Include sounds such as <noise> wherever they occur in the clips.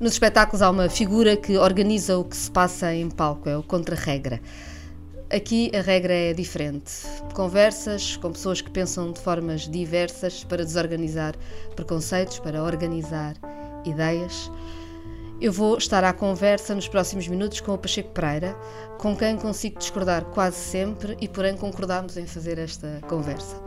Nos espetáculos há uma figura que organiza o que se passa em palco, é o contra-regra. Aqui a regra é diferente. Conversas com pessoas que pensam de formas diversas para desorganizar preconceitos, para organizar ideias. Eu vou estar à conversa nos próximos minutos com o Pacheco Pereira, com quem consigo discordar quase sempre e, porém, concordamos em fazer esta conversa.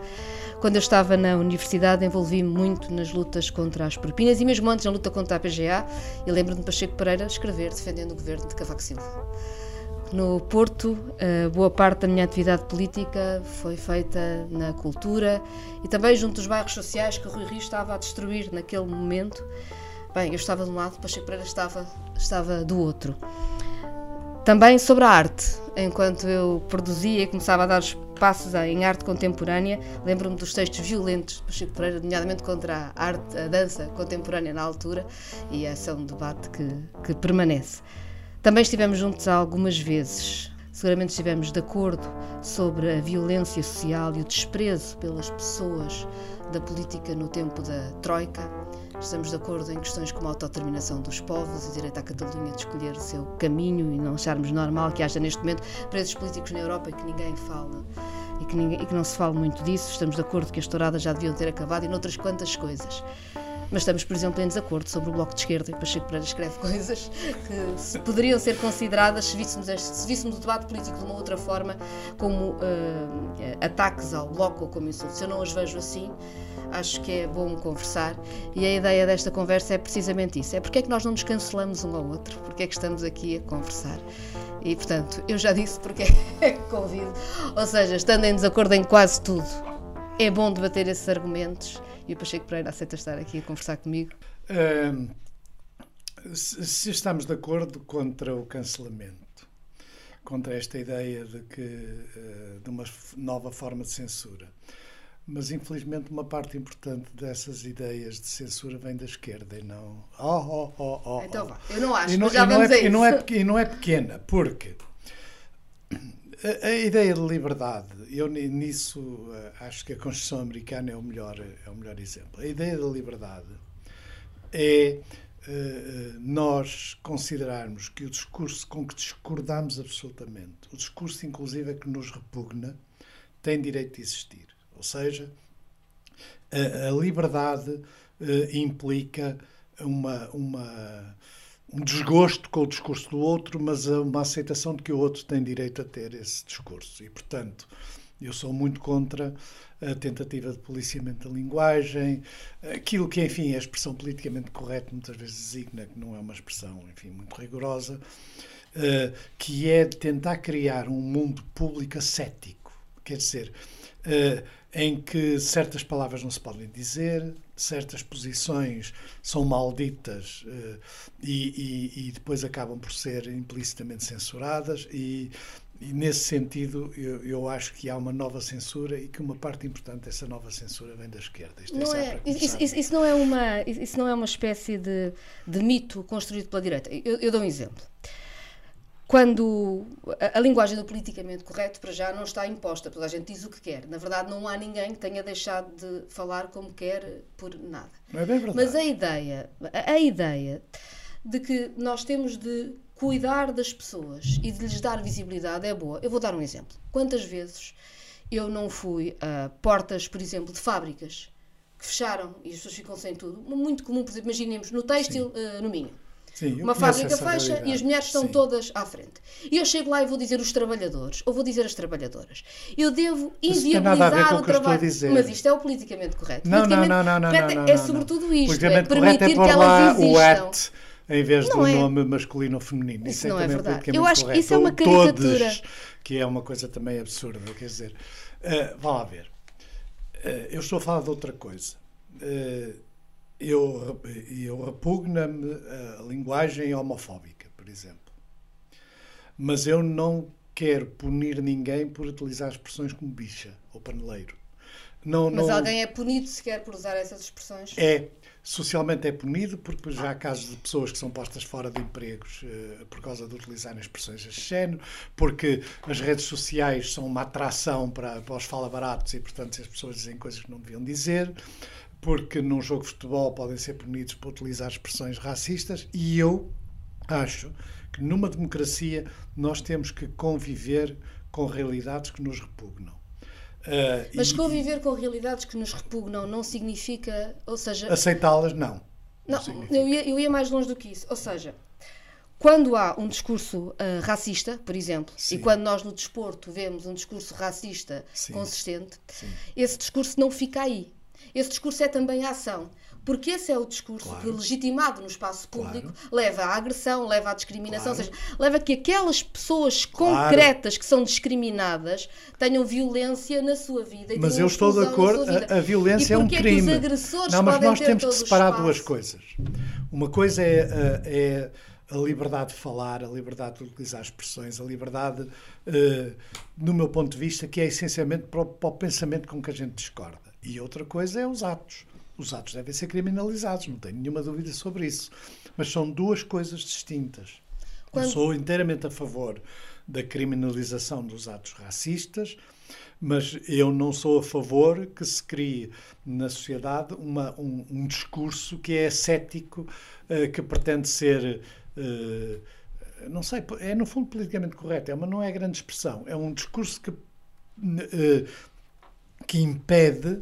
Quando eu estava na universidade, envolvi-me muito nas lutas contra as propinas e mesmo antes na luta contra a PGA, e lembro-me de Pacheco Pereira escrever defendendo o governo de Cavaco Silva. No Porto, boa parte da minha atividade política foi feita na cultura e também junto dos bairros sociais que o Rui Rio estava a destruir naquele momento. Bem, eu estava de um lado, Pacheco Pereira estava, estava do outro. Também sobre a arte, enquanto eu produzia e começava a dar passos em arte contemporânea, lembro-me dos textos violentos de Pacheco Pereira, nomeadamente contra a arte, a dança contemporânea na altura, e esse é um debate que, que permanece. Também estivemos juntos algumas vezes. Seguramente estivemos de acordo sobre a violência social e o desprezo pelas pessoas da política no tempo da Troika. Estamos de acordo em questões como a autodeterminação dos povos, o direito à Catalunha de escolher o seu caminho e não acharmos normal que haja neste momento presos políticos na Europa e que ninguém fala e que, ninguém, e que não se fale muito disso. Estamos de acordo que as touradas já deviam ter acabado e noutras quantas coisas. Mas estamos, por exemplo, em desacordo sobre o Bloco de Esquerda e Pacheco Pereira escreve <laughs> coisas que poderiam ser consideradas, se víssemos, este, se víssemos o debate político de uma outra forma, como uh, ataques ao Bloco ou como insultos. Eu não as vejo assim acho que é bom conversar. E a ideia desta conversa é precisamente isso: é porque é que nós não nos cancelamos um ao outro, porque é que estamos aqui a conversar. E portanto, eu já disse porque é que convido, ou seja, estando em desacordo em quase tudo, é bom debater esses argumentos. E o Pacheco Pereira aceita estar aqui a conversar comigo. Se estamos de acordo contra o cancelamento, contra esta ideia de que uh, de uma nova forma de censura, mas infelizmente uma parte importante dessas ideias de censura vem da esquerda e não. Oh, oh, oh, oh. Então vá, eu não acho, e não, já e não é, e não, é, e não é pequena, porque a, a, ideia de liberdade, eu nisso eh, acho que a Constituição Americana é o melhor, é o melhor exemplo. A ideia da liberdade é uh, nós considerarmos que o discurso com que discordamos absolutamente, o discurso inclusive que nos repugna, tem direito de existir. Ou seja, a, a liberdade uh, implica uma, uma, um desgosto com o discurso do outro, mas uma aceitação de que o outro tem direito a ter esse discurso. E, portanto, eu sou muito contra a tentativa de policiamento da linguagem, aquilo que, enfim, a expressão politicamente correta muitas vezes designa, que não é uma expressão, enfim, muito rigorosa, uh, que é de tentar criar um mundo público ascético. Quer dizer, em que certas palavras não se podem dizer, certas posições são malditas uh, e, e, e, depois acabam por ser implicitamente censuradas e, e nesse sentido eu, eu, acho que há uma nova censura e que uma parte importante dessa nova censura vem da esquerda. Isto é não é, isso, isso, isso, não é uma isso não é uma espécie de, de mito construído pela direita. Eu, eu dou um exemplo quando a, a, linguagem do politicamente correto para já não está imposta, toda a gente diz o que quer. Na verdade, não há ninguém que tenha deixado de falar como quer por nada. Não é bem verdade. Mas a ideia, a, a ideia de que nós temos de cuidar das pessoas e de lhes dar visibilidade é boa. Eu vou dar um exemplo. Quantas vezes eu não fui a portas, por exemplo, de fábricas que fecharam e as pessoas ficam sem tudo? Muito comum, por exemplo, imaginemos no têxtil uh, no Minho Sim, uma fábrica fecha e as mulheres estão Sim. todas à frente. E eu chego lá e vou dizer os trabalhadores, ou vou dizer as trabalhadoras. Eu devo inviabilizar o trabalho. Mas isto é o politicamente correto. Não, não, não, não, não, é não, É sobretudo isto, é permitir é que elas existam. O at, em vez não do é. nome masculino ou feminino. Isso, isso é não é verdade. Eu acho que isso é uma caricatura. Todos, que é uma coisa também absurda. Quer dizer, uh, vá lá ver. Uh, eu estou a falar de outra coisa. Uh, eu, eu repugna-me a linguagem homofóbica, por exemplo. Mas eu não quero punir ninguém por utilizar expressões como bicha ou paneleiro. Não, Mas não, alguém é punido sequer por usar essas expressões? É, socialmente é punido, porque já há casos de pessoas que são postas fora de empregos eh, por causa de utilizarem expressões deste género, porque as redes sociais são uma atração para, para os fala-baratos e, portanto, as pessoas dizem coisas que não deviam dizer, porque num jogo de futebol podem ser punidos por utilizar expressões racistas, e eu acho que numa democracia nós temos que conviver com realidades que nos repugnam. Uh, Mas e, conviver com realidades que nos repugnam não significa, ou seja... Aceitá-las, não. Não, não eu, ia, eu ia mais longe do que isso. Ou seja, quando há um discurso uh, racista, por exemplo, Sim. e quando nós no desporto vemos um discurso racista Sim. consistente, Sim. esse discurso não fica aí. Esse discurso é também a ação porque esse é o discurso claro. que, legitimado no espaço público, claro. leva à agressão, leva à discriminação, claro. ou seja, leva a que aquelas pessoas concretas que são discriminadas tenham violência na sua vida. E mas eu estou de acordo, a, a, violência é um crime. É Não, mas nós temos que separar duas coisas. Uma coisa é, é a liberdade de falar, a liberdade de utilizar expressões, a liberdade, uh, no meu ponto de vista, que é essencialmente para o, para o pensamento com que a gente discorda. E outra coisa é os atos os atos devem ser criminalizados, não tenho nenhuma dúvida sobre isso. Mas são duas coisas distintas. Quando... Eu sou inteiramente a favor da criminalização dos atos racistas, mas eu não sou a favor que se crie na sociedade uma, um, um discurso que é cético, uh, que pretende ser. Uh, não sei, é no fundo politicamente correto, é, mas não é grande expressão. É um discurso que, uh, que impede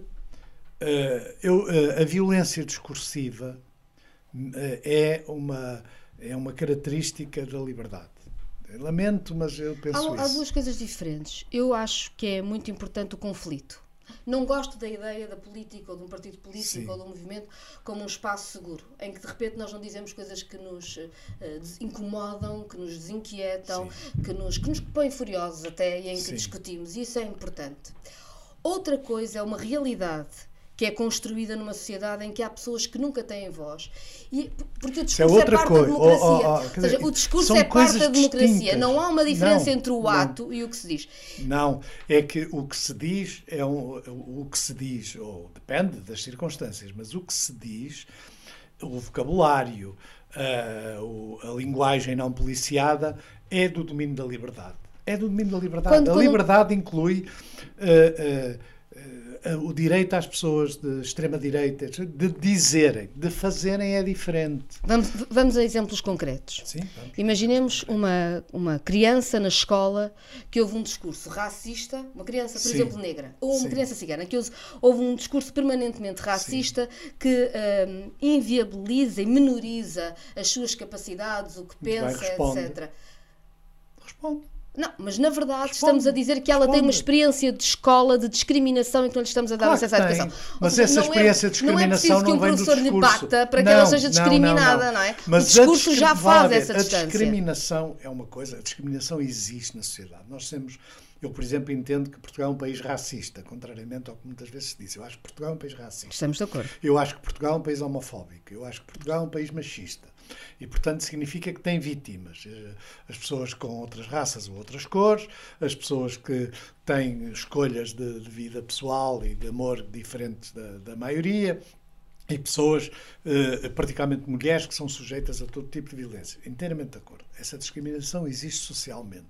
Uh, eu, uh, a violência discursiva uh, é, uma, é uma característica da liberdade. Lamento, mas eu penso há, isso. Há duas coisas diferentes. Eu acho que é muito importante o conflito. Não gosto da ideia da política ou de um partido político Sim. ou de um movimento como um espaço seguro, em que de repente nós não dizemos coisas que nos uh, incomodam, que nos desinquietam, que nos, que nos põem furiosos até e em que Sim. discutimos. Isso é importante. Outra coisa é uma realidade que é construída numa sociedade em que há pessoas que nunca têm voz. E, porque o é discurso é, outra é parte coisa. da democracia. Oh, oh, oh, Ou seja, o discurso é parte da democracia. Distintas. Não há uma diferença não, entre o ato não. e o que se diz. Não, é que o que se diz é um, o que se diz, ou depende das circunstâncias, mas o que se diz, o vocabulário, a, a linguagem não policiada é do domínio da liberdade. É do domínio da liberdade. Quando, a liberdade inclui. Uh, uh, o direito às pessoas de extrema-direita de dizerem, de fazerem é diferente. Vamos, vamos a exemplos concretos. Sim. Imaginemos uma, uma criança na escola que houve um discurso racista, uma criança, por Sim. exemplo, negra, ou uma Sim. criança cigana, que houve um discurso permanentemente racista que um, inviabiliza e menoriza as suas capacidades, o que pensa, etc. Responde. Não, mas na verdade responde, estamos a dizer que ela responde. tem uma experiência de escola de discriminação e que não lhe estamos a dar claro acesso à educação. Mas essa é- experiência é, de discriminação não, é não vem do discurso. Não é preciso que um professor lhe bata para que ela seja discriminada, não, não. é? Mas o discurso já faz essa distância. A discriminação é uma coisa, a discriminação existe na sociedade. Nós temos eu, por exemplo, entendo que Portugal é um país racista, contrariamente ao que muitas vezes se diz. Eu acho que Portugal é um país racista. Estamos de acordo. Eu acho que Portugal é um país homofóbico. Eu acho que Portugal é um país machista. E, portanto, significa que tem vítimas. Eh, as pessoas com outras raças ou outras cores, as pessoas que têm escolhas de, de vida pessoal e de amor diferentes da, da maioria, e pessoas, eh, praticamente mulheres, que são sujeitas a todo tipo de violência. Inteiramente de acordo. Essa discriminação existe socialmente.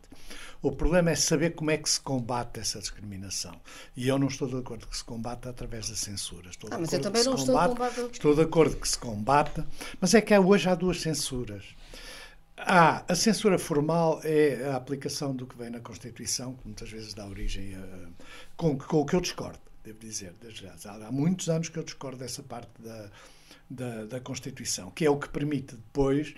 O problema é saber como é que se combate essa discriminação. E eu não estou de acordo que se combata através da censura. Estou ah, mas eu também não estou combate, Estou de acordo que se combata, mas é que hoje há duas censuras. Há a censura formal é a aplicação do que vem na Constituição, que muitas vezes dá origem a. com, com o que eu discordo, devo dizer. Há muitos anos que eu discordo dessa parte da da, da Constituição, que é o que permite depois,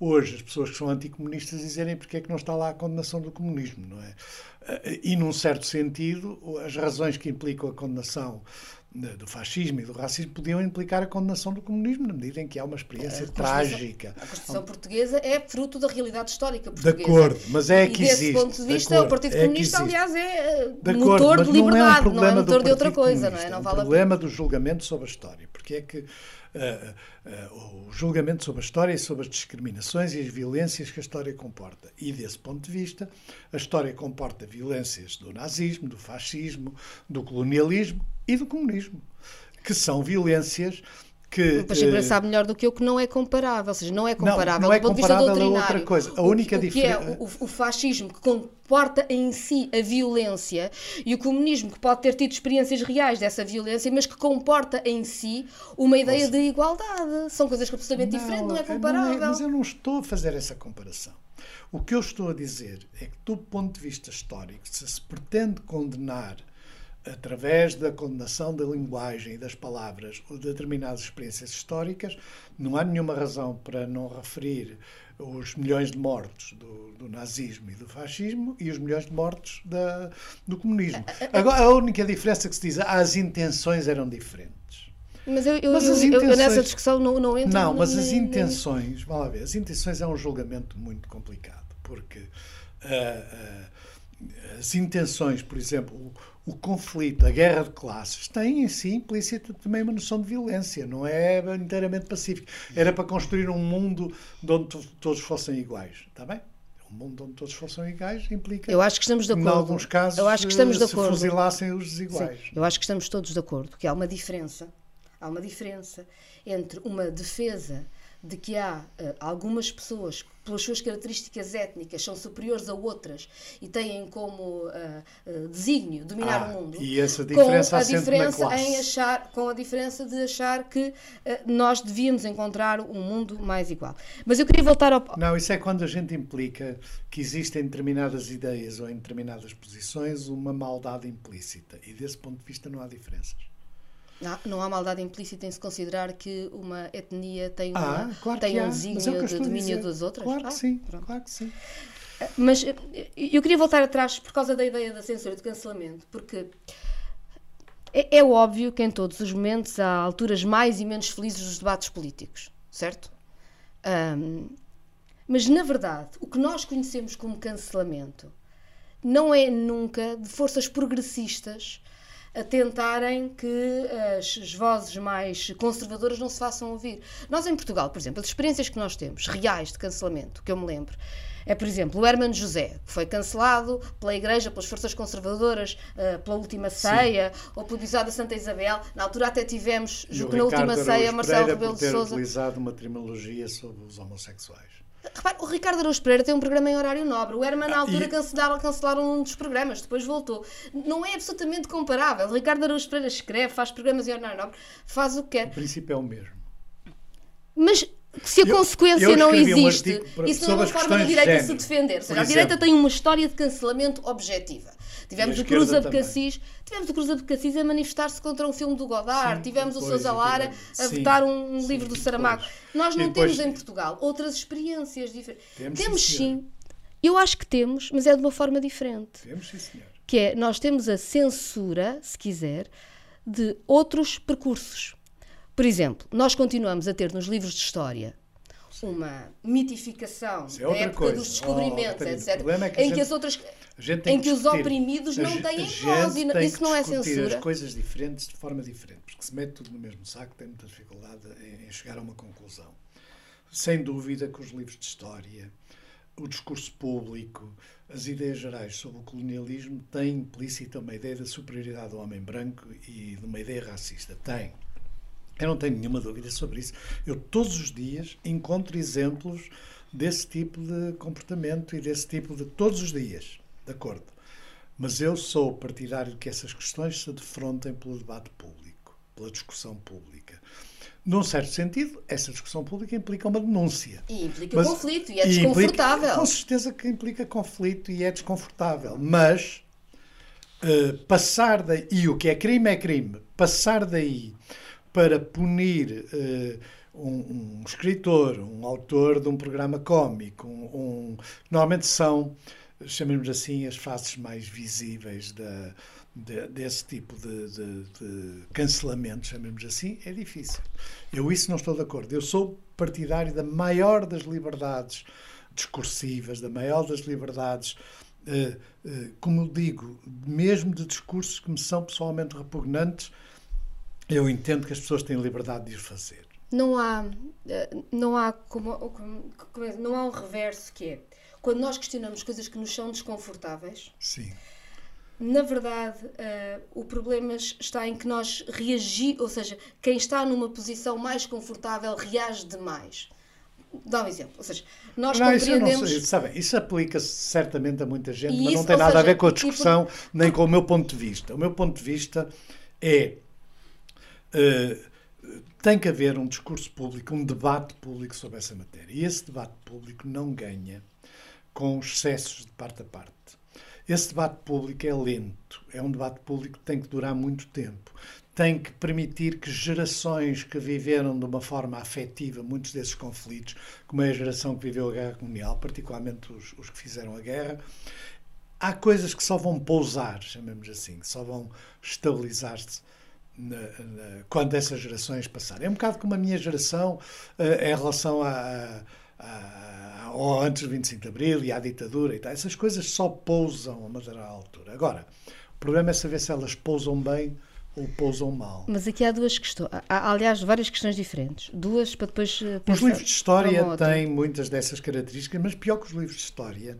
hoje, as pessoas que são anticomunistas dizerem porque é que não está lá a condenação do comunismo, não é? Eh, e, num certo sentido, as razões que implicam a condenação do fascismo e do racismo podiam implicar a condenação do comunismo, na medida em que há uma experiência a trágica. A Constituição portuguesa é fruto da realidade histórica portuguesa. De acordo, mas é que e existe. desse ponto de vista, de o Partido é Comunista, aliás, é de motor de liberdade, não é, um não é motor de outra coisa. Não é? Não é um vale problema do julgamento sobre a história, porque é que uh, o julgamento sobre a história e sobre as discriminações e as violências que a história comporta. E desse ponto de vista, a história comporta violências do nazismo, do fascismo, do colonialismo e do comunismo, que são violências que. Mas a sabe melhor do que eu que não é comparável, ou seja, não é comparável não, não é do ponto de vista doutrinário. outra coisa. A única diferença. O, que é o, o, fascismo que comporta em si a violência e o comunismo que pode ter tido experiências reais dessa violência, mas que comporta em si uma ideia de igualdade. São coisas completamente diferentes, não é comparável. Não é, mas eu não estou a fazer essa comparação. O que eu estou a dizer é que, do ponto de vista histórico, se se pretende condenar através da condenação da linguagem e das palavras ou de determinadas experiências históricas, não há nenhuma razão para não referir os milhões de mortos do, do nazismo e do fascismo e os milhões de mortos da, do comunismo. Agora, a única diferença que se diz, ah, as intenções eram diferentes. Mas eu, eu, mas eu, intenções... eu nessa discussão não, não entro. Não, mas as intenções, vamos lá ver, as intenções é um julgamento muito complicado, porque uh, uh, as intenções, por exemplo, o conflito, a guerra de classes, tem em si implícita também uma noção de violência, não é inteiramente pacífico. Era para construir um mundo onde todos fossem iguais, está bem? Um mundo onde todos fossem iguais implica. Eu acho que estamos de acordo. Em alguns casos, eu acho que estamos de acordo. se fuzilassem os desiguais. Sim, eu acho que estamos todos de acordo que há uma diferença. Há uma diferença entre uma defesa de que há uh, algumas pessoas que, pelas suas características étnicas, são superiores a outras e têm como uh, uh, desígnio dominar ah, o mundo. E essa diferença com a diferença em achar, com a diferença de achar que nós devíamos encontrar um mundo mais igual. Mas eu queria voltar ao. Não, isso é quando a gente implica que existem determinadas ideias ou em determinadas posições uma maldade implícita. E desse ponto de vista não há diferenças. Não, não há maldade implícita em se considerar que uma etnia tem, uma, ah, claro tem um desígnio de domínio das outras? Claro que ah, sim, pronto. claro que sim. Mas eu queria voltar atrás por causa da ideia da censura do cancelamento, porque é, é, óbvio que em todos os momentos há alturas mais e menos felizes dos debates políticos, certo? Um, mas na verdade, o que nós conhecemos como cancelamento não é nunca de forças progressistas a tentarem que as vozes mais conservadoras não se façam ouvir. Nós em Portugal, por exemplo, as experiências que nós temos, reais de cancelamento, que eu me lembro, é, por exemplo, o Hermano José, que foi cancelado pela Igreja, pelas forças conservadoras, uh, pela Última Ceia, Sim. ou pelo Bisado da Santa Isabel. Na altura até tivemos, julgo na Última Ceia, Marcelo Rebelo de Sousa. utilizado uma trimologia sobre os homossexuais. Repare, o Ricardo Araújo Pereira tem um programa em horário nobre. O Herman, na ah, altura, e... cancelaram, cancelaram um dos programas, depois voltou. Não é absolutamente comparável. O Ricardo Araújo Pereira escreve, faz programas em horário nobre, faz o que quer. O princípio é o mesmo. Mas se a eu, consequência eu não existe, um isso não é uma forma da direita de se defender. Ou seja, a direita tem uma história de cancelamento objetiva. Tivemos o Cruz Abcacis, tivemos o Cruz Abcacis a manifestar-se contra um filme do Godard, sim, tivemos o Sousa Lara a sim, vetar um sim, livro do Saramago. Nós não depois, temos em Portugal outras experiências diferentes. Temos, temos sim, eu acho que temos, mas é de uma forma diferente. Temos sim, senhor. Que é, nós temos a censura, se quiser, de outros percursos. Por exemplo, nós continuamos a ter nos livros de história uma mitificação é da época coisa. dos descobrimentos, oh, etc. É que em que as outras em que os oprimidos não têm voz e isso não é censura. as coisas diferentes de forma diferente, porque se mete tudo no mesmo saco tem muita dificuldade em, em chegar a uma conclusão. Sem dúvida que os livros de história, o discurso público, as ideias gerais sobre o colonialismo têm implícita uma ideia da superioridade do homem branco e de uma ideia racista. Tem. Eu não tenho nenhuma dúvida sobre isso. Eu todos os dias encontro exemplos desse tipo de comportamento e desse tipo de todos os dias, de acordo. Mas eu sou partidário de que essas questões se defrontem pelo debate público, pela discussão pública. Num certo sentido, essa discussão pública implica uma denúncia. E implica mas, conflito e é desconfortável. Implica, com certeza que implica conflito e é desconfortável. Mas uh, passar daí, e o que é crime é crime, passar daí para punir uh, um, um, escritor, um autor de um programa cómico, um, um, normalmente são, chamemos assim, as faces mais visíveis da, de, desse tipo de, de, de cancelamento, chamemos assim, é difícil. Eu isso não estou de acordo. Eu sou partidário da maior das liberdades discursivas, da maior das liberdades, uh, uh, como digo, mesmo de discursos que me são pessoalmente repugnantes, eu entendo que as pessoas têm liberdade de os fazer. não há, eh, não há como, como, como, não há um reverso que é quando nós questionamos coisas que nos são desconfortáveis. Sim. Na verdade, uh, o problema está em que nós reagimos, ou seja, quem está numa posição mais confortável reage demais. Dá um exemplo. Ou seja, nós não, compreendemos. Isso, sabe, isso aplica-se certamente a muita gente, mas não tem nada seja, a ver com a discussão, por... nem com o meu ponto de vista. O meu ponto de vista é. Uh, tem que haver um discurso público, um debate público sobre essa matéria. E esse debate público não ganha com excessos de parte a parte. Esse debate público é lento, é um debate público que tem que durar muito tempo tem que permitir que gerações que viveram de uma forma afetiva muitos desses conflitos, como é a geração que viveu a guerra colonial, particularmente os, os que fizeram a guerra, há coisas que só vão pousar, chamemos assim, só vão estabilizar-se quando essas gerações passarem. É um bocado como a minha geração uh, em relação a, a, ao antes do 25 de Abril e à ditadura e tal. Essas coisas só pousam a uma determinada altura. Agora, o problema é saber se elas pousam bem ou pousam mal. Mas aqui há duas questões, há, aliás, várias questões diferentes. Duas para depois. Os livros de história têm muitas dessas características, mas pior que os livros de história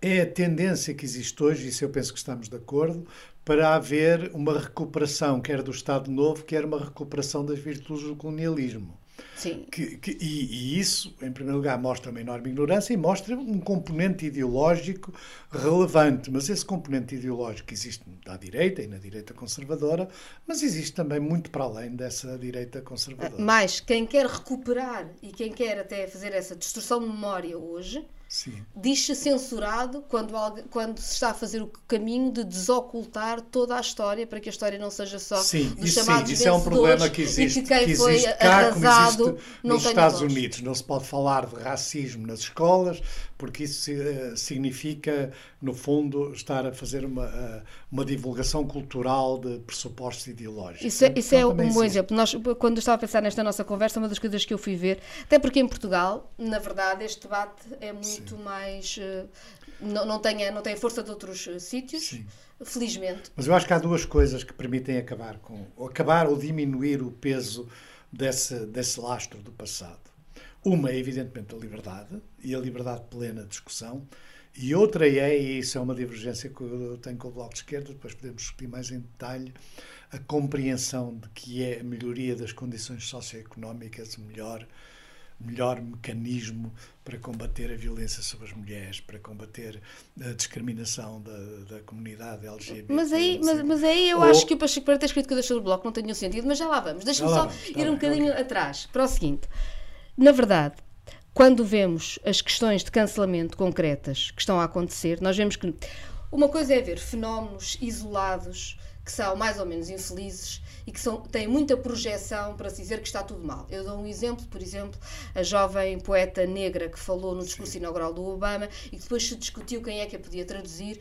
é a tendência que existe hoje, e isso eu penso que estamos de acordo, para haver uma recuperação, quer do Estado Novo, quer uma recuperação das virtudes do colonialismo. Sim. Que, que, e, e, isso, em primeiro lugar, mostra uma enorme ignorância e mostra um componente ideológico relevante. Mas esse componente ideológico existe à direita e na direita conservadora, mas existe também muito para além dessa direita conservadora. Mas quem quer recuperar e quem quer até fazer essa destruição de memória hoje diz-se censurado quando, quando se está a fazer o caminho de desocultar toda a história para que a história não seja só sim, dos isso, chamados sim, isso é um problema que existe, e que quem que foi existe cá, arrasado existe nos Estados voz. Unidos. Não se pode falar de racismo nas escolas porque isso uh, significa, no fundo, estar a fazer uma, uh, uma divulgação cultural de pressupostos ideológicos. Isso é, isso é um bom exemplo. Nós, quando estava a pensar nesta nossa conversa, uma das coisas que eu fui ver, até porque em Portugal, na verdade, este debate é muito muito Sim. mais. Uh, não, não, tem, não tem força de outros uh, sítios, Sim. felizmente. Mas eu acho que há duas coisas que permitem acabar com. Ou acabar ou diminuir o peso desse, desse lastro do passado. Uma é, evidentemente, a liberdade e a liberdade plena de discussão. E outra é, e isso é uma divergência que eu tenho com o Bloco de Esquerda, depois podemos discutir mais em detalhe, a compreensão de que é a melhoria das condições socioeconómicas, melhor melhor mecanismo para combater a violência sobre as mulheres, para combater a discriminação da, da comunidade LGBT. Mas aí, mas, mas aí eu Ou... acho que o Pacheco para ter escrito coisas sobre o Bloco não tem nenhum sentido, mas já lá vamos. Deixa-me só vamos, ir um bocadinho atrás, para o seguinte. Na verdade, quando vemos as questões de cancelamento concretas que estão a acontecer, nós vemos que uma coisa é ver fenómenos isolados que são mais ou menos infelizes e que são, têm muita projeção para se dizer que está tudo mal. Eu dou um exemplo, por exemplo, a jovem poeta negra que falou no discurso Sim. inaugural do Obama e que depois se discutiu quem é que a podia traduzir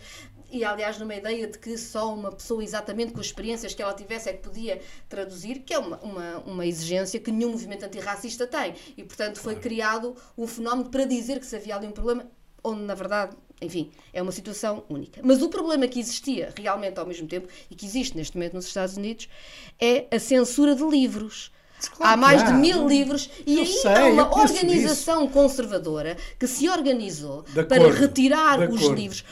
e aliás numa ideia de que só uma pessoa exatamente com as experiências que ela tivesse é que podia traduzir, que é uma, uma, uma exigência que nenhum movimento antirracista tem. E portanto foi criado um fenómeno para dizer que se havia ali um problema, onde na verdade enfim, é uma situação única. Mas o problema que existia realmente ao mesmo tempo, e que existe neste momento nos Estados Unidos, é a censura de livros. Claro há mais de mil livros e aí sei, há uma organização isso. conservadora que se organizou de para acordo, retirar os acordo, livros,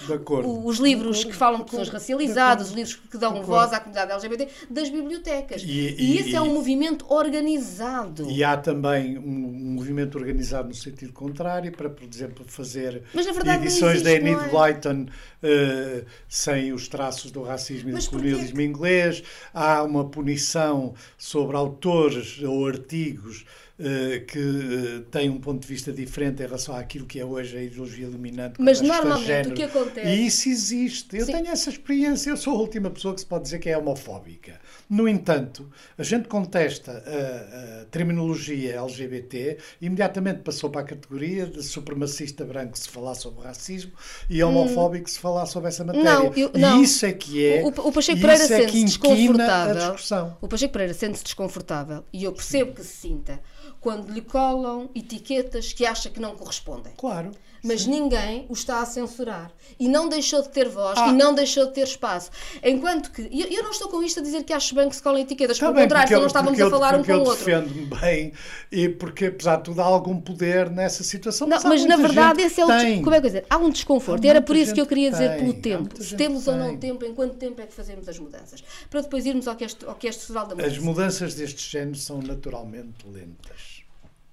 os livros que falam de pessoas racializadas, os livros que dão voz à comunidade LGBT das bibliotecas. E, e, e esse e, é um movimento organizado. E há também um, um, movimento organizado no sentido contrário para, por exemplo, fazer verdade, edições da Enid é? Blyton uh, sem os traços do racismo e do colonialismo inglês. Há uma punição sobre autores ou artigos uh, que uh, têm um ponto de vista diferente em relação àquilo que é hoje a ideologia dominante. Mas normalmente o que acontece. E isso existe. Eu Sim. tenho essa experiência. Eu sou a última pessoa que se pode dizer que é homofóbica. No entanto, a gente contesta a, a terminologia LGBT e imediatamente passou para a categoria de supremacista branco se falar sobre racismo e homofóbico hum. se falar sobre essa matéria. Não, eu, não. E isso é que é. O, o Pacheco Pereira é sente-se desconfortável. O Pacheco Pereira sente-se desconfortável e eu percebo Sim. que se sinta quando lhe colam etiquetas que acha que não correspondem. Claro. Mas Sim. ninguém o está a censurar. E não deixou de ter voz ah. e não deixou de ter espaço. Enquanto que. Eu, eu, não estou com isto a dizer que acho bem que se colhem etiquetas, pelo contrário, senão estávamos a falar um com o outro. eu defendo-me bem e porque, apesar de tudo, há algum poder nessa situação. Não, mas na verdade, esse é o. Como é que eu dizer? Há um desconforto. Há e era por isso que eu queria dizer tem. pelo tempo. Se temos tem. ou não tempo, em quanto tempo é que fazemos as mudanças? Para depois irmos ao que este, ao que este Festival da Mudança. As mudanças deste género são naturalmente lentas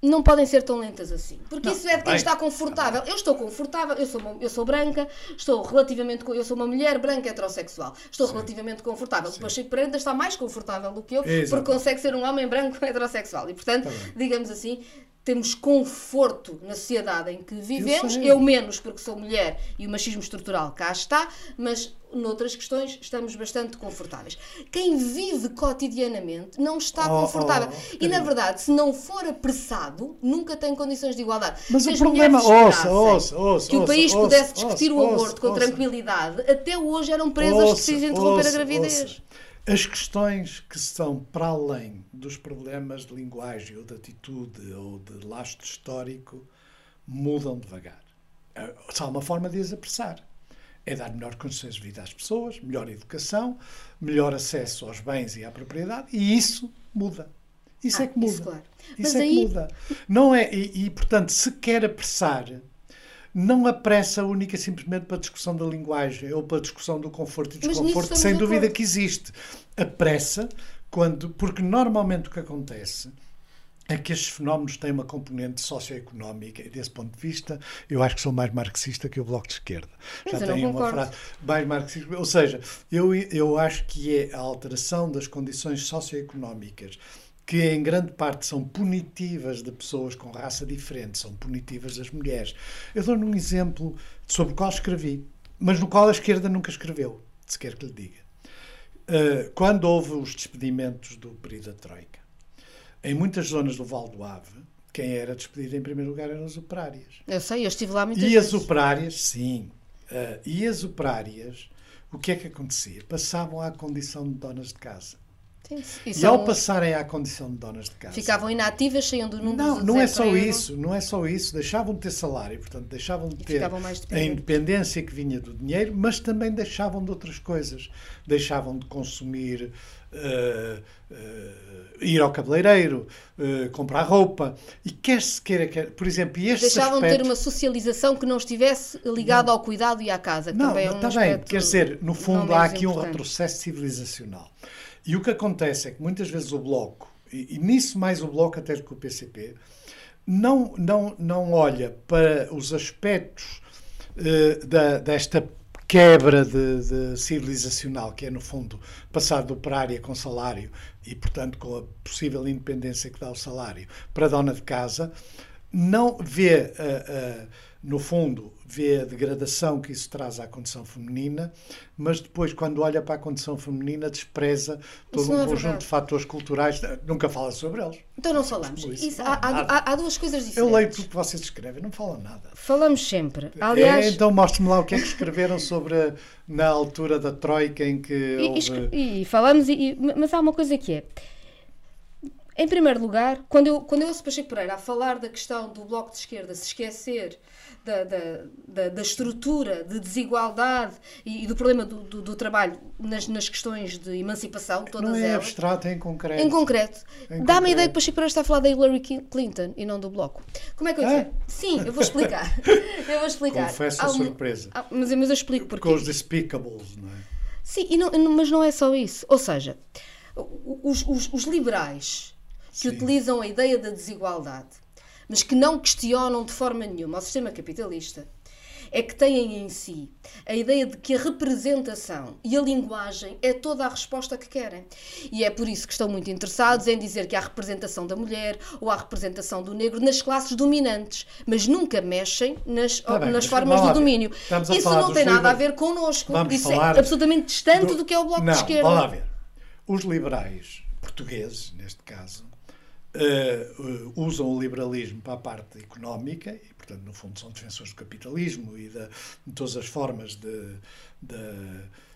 não podem ser tão lentas assim. Porque não, isso é de quem está confortável. Eu estou confortável, eu sou, uma, eu sou branca, estou relativamente. Eu sou uma mulher branca heterossexual. Estou Sim. relativamente confortável. Sim. O Pacheco Pereira está mais confortável do que eu, Exato. porque consegue ser um homem branco <laughs> heterossexual. E, portanto, tá digamos assim, temos conforto na sociedade em que vivemos, eu, eu, menos porque sou mulher e o machismo estrutural cá está, mas noutras questões estamos bastante confortáveis. Quem vive cotidianamente não está oh, confortável. Oh, e na verdade, se não for apressado, nunca tem condições de igualdade. Mas se o problema, ouça, ouça, ouça, que o país ouça, pudesse discutir ouça, o aborto com tranquilidade, até hoje eram presas que precisam interromper a gravidez. As questões que estão para além dos problemas de linguagem ou de atitude ou de lastro histórico mudam devagar. Só uma forma de as apressar. É dar melhor condições de vida às pessoas, melhor educação, melhor acesso aos bens e à propriedade, e isso muda. Isso ah, é que muda. Isso, claro. isso é aí... que muda. Não é, e, e, portanto, se quer apressar, não apressa única simplesmente para a discussão da linguagem ou para a discussão do conforto e desconforto, que sem dúvida que existe. Apressa quando, porque normalmente o que acontece é que estes fenómenos têm uma componente socioeconómica e desse ponto de vista eu acho que sou mais marxista que o Bloco de Esquerda. Mas Já tenho uma frase mais marxista. Ou seja, eu, eu acho que é a alteração das condições socioeconómicas que em grande parte são punitivas de pessoas com raça diferente, são punitivas das mulheres. Eu dou-lhe um exemplo sobre o qual escrevi, mas no qual a esquerda nunca escreveu, se quer que lhe diga. Uh, quando houve os despedimentos do período da Troika, em muitas zonas do Val do Ave, quem era despedido em primeiro lugar eram as operárias. Eu sei, eu estive lá muitas e vezes. E as operárias, sim. Uh, e as operárias, o que é que acontecia? Passavam à condição de donas de casa. Sim, e, e ao passarem à condição de donas de casa. Ficavam inativas, saíam do número Não, não é só isso, não é só isso. Deixavam de ter salário, portanto, deixavam de ter a independência que vinha do dinheiro, mas também deixavam de outras coisas. Deixavam de consumir, uh, ir ao cabeleireiro, uh, comprar roupa. E quer-se queira, quer, por exemplo, estes Deixavam aspectos... de ter uma socialização que não estivesse ligada ao cuidado e à casa. Que não, também é um está bem. Quer dizer, no fundo, há aqui importante. um retrocesso civilizacional. E o que acontece é que muitas vezes o Bloco, e, e nisso mais o Bloco até do que o PCP, não, não, não olha para os aspectos uh, da, desta quebra de, de, civilizacional, que é, no fundo, passar do operária com salário e, portanto, com a possível independência que dá o salário para a dona de casa, não vê, uh, uh, no fundo, vê a degradação que isso traz à condição feminina, mas depois, quando olha para a condição feminina, despreza todo um é conjunto de fatores culturais, nunca fala sobre eles. Então não falamos. Isso, isso, há, há, há, duas coisas diferentes. Eu leio tudo que vocês escrevem, não falam nada. Falamos sempre. Aliás... É, então mostre-me lá o que é que escreveram sobre na altura da Troika em que e, houve... e, e falamos, e, mas há uma coisa que é em primeiro lugar, quando eu, quando eu ouço Pacheco Pereira a falar da questão do Bloco de Esquerda se esquecer da, da, da, da estrutura de desigualdade e, e do problema do, do, do trabalho nas, nas, questões de emancipação, todas não é elas. abstrato, é em concreto. Em concreto. Dá-me a ideia que Pacheco Pereira está a falar da Hillary Clinton e não do Bloco. Como é que eu ah? Sim, eu vou <laughs> explicar. eu vou explicar. Confesso a surpresa. mas, mas eu explico porque. Com os despicables, não é? Sim, e não, mas não é só isso. Ou seja, os, os, os liberais que Sim. utilizam a ideia da desigualdade, mas que não questionam de forma nenhuma o sistema capitalista, é que têm em si a ideia de que a representação e a linguagem é toda a resposta que querem. E é por isso que estão muito interessados em dizer que há representação da mulher ou há representação do negro nas classes dominantes, mas nunca mexem nas, tá bem, nas formas do domínio. Isso não tem nada a ver connosco. Vamos isso é absolutamente distante do, do que é o Bloco não, de Esquerda. Vamos lá ver. Os liberais portugueses, neste caso, uh, usam o liberalismo para a parte económica e, portanto, no fundo, são defensores do capitalismo e de, de todas as formas de, de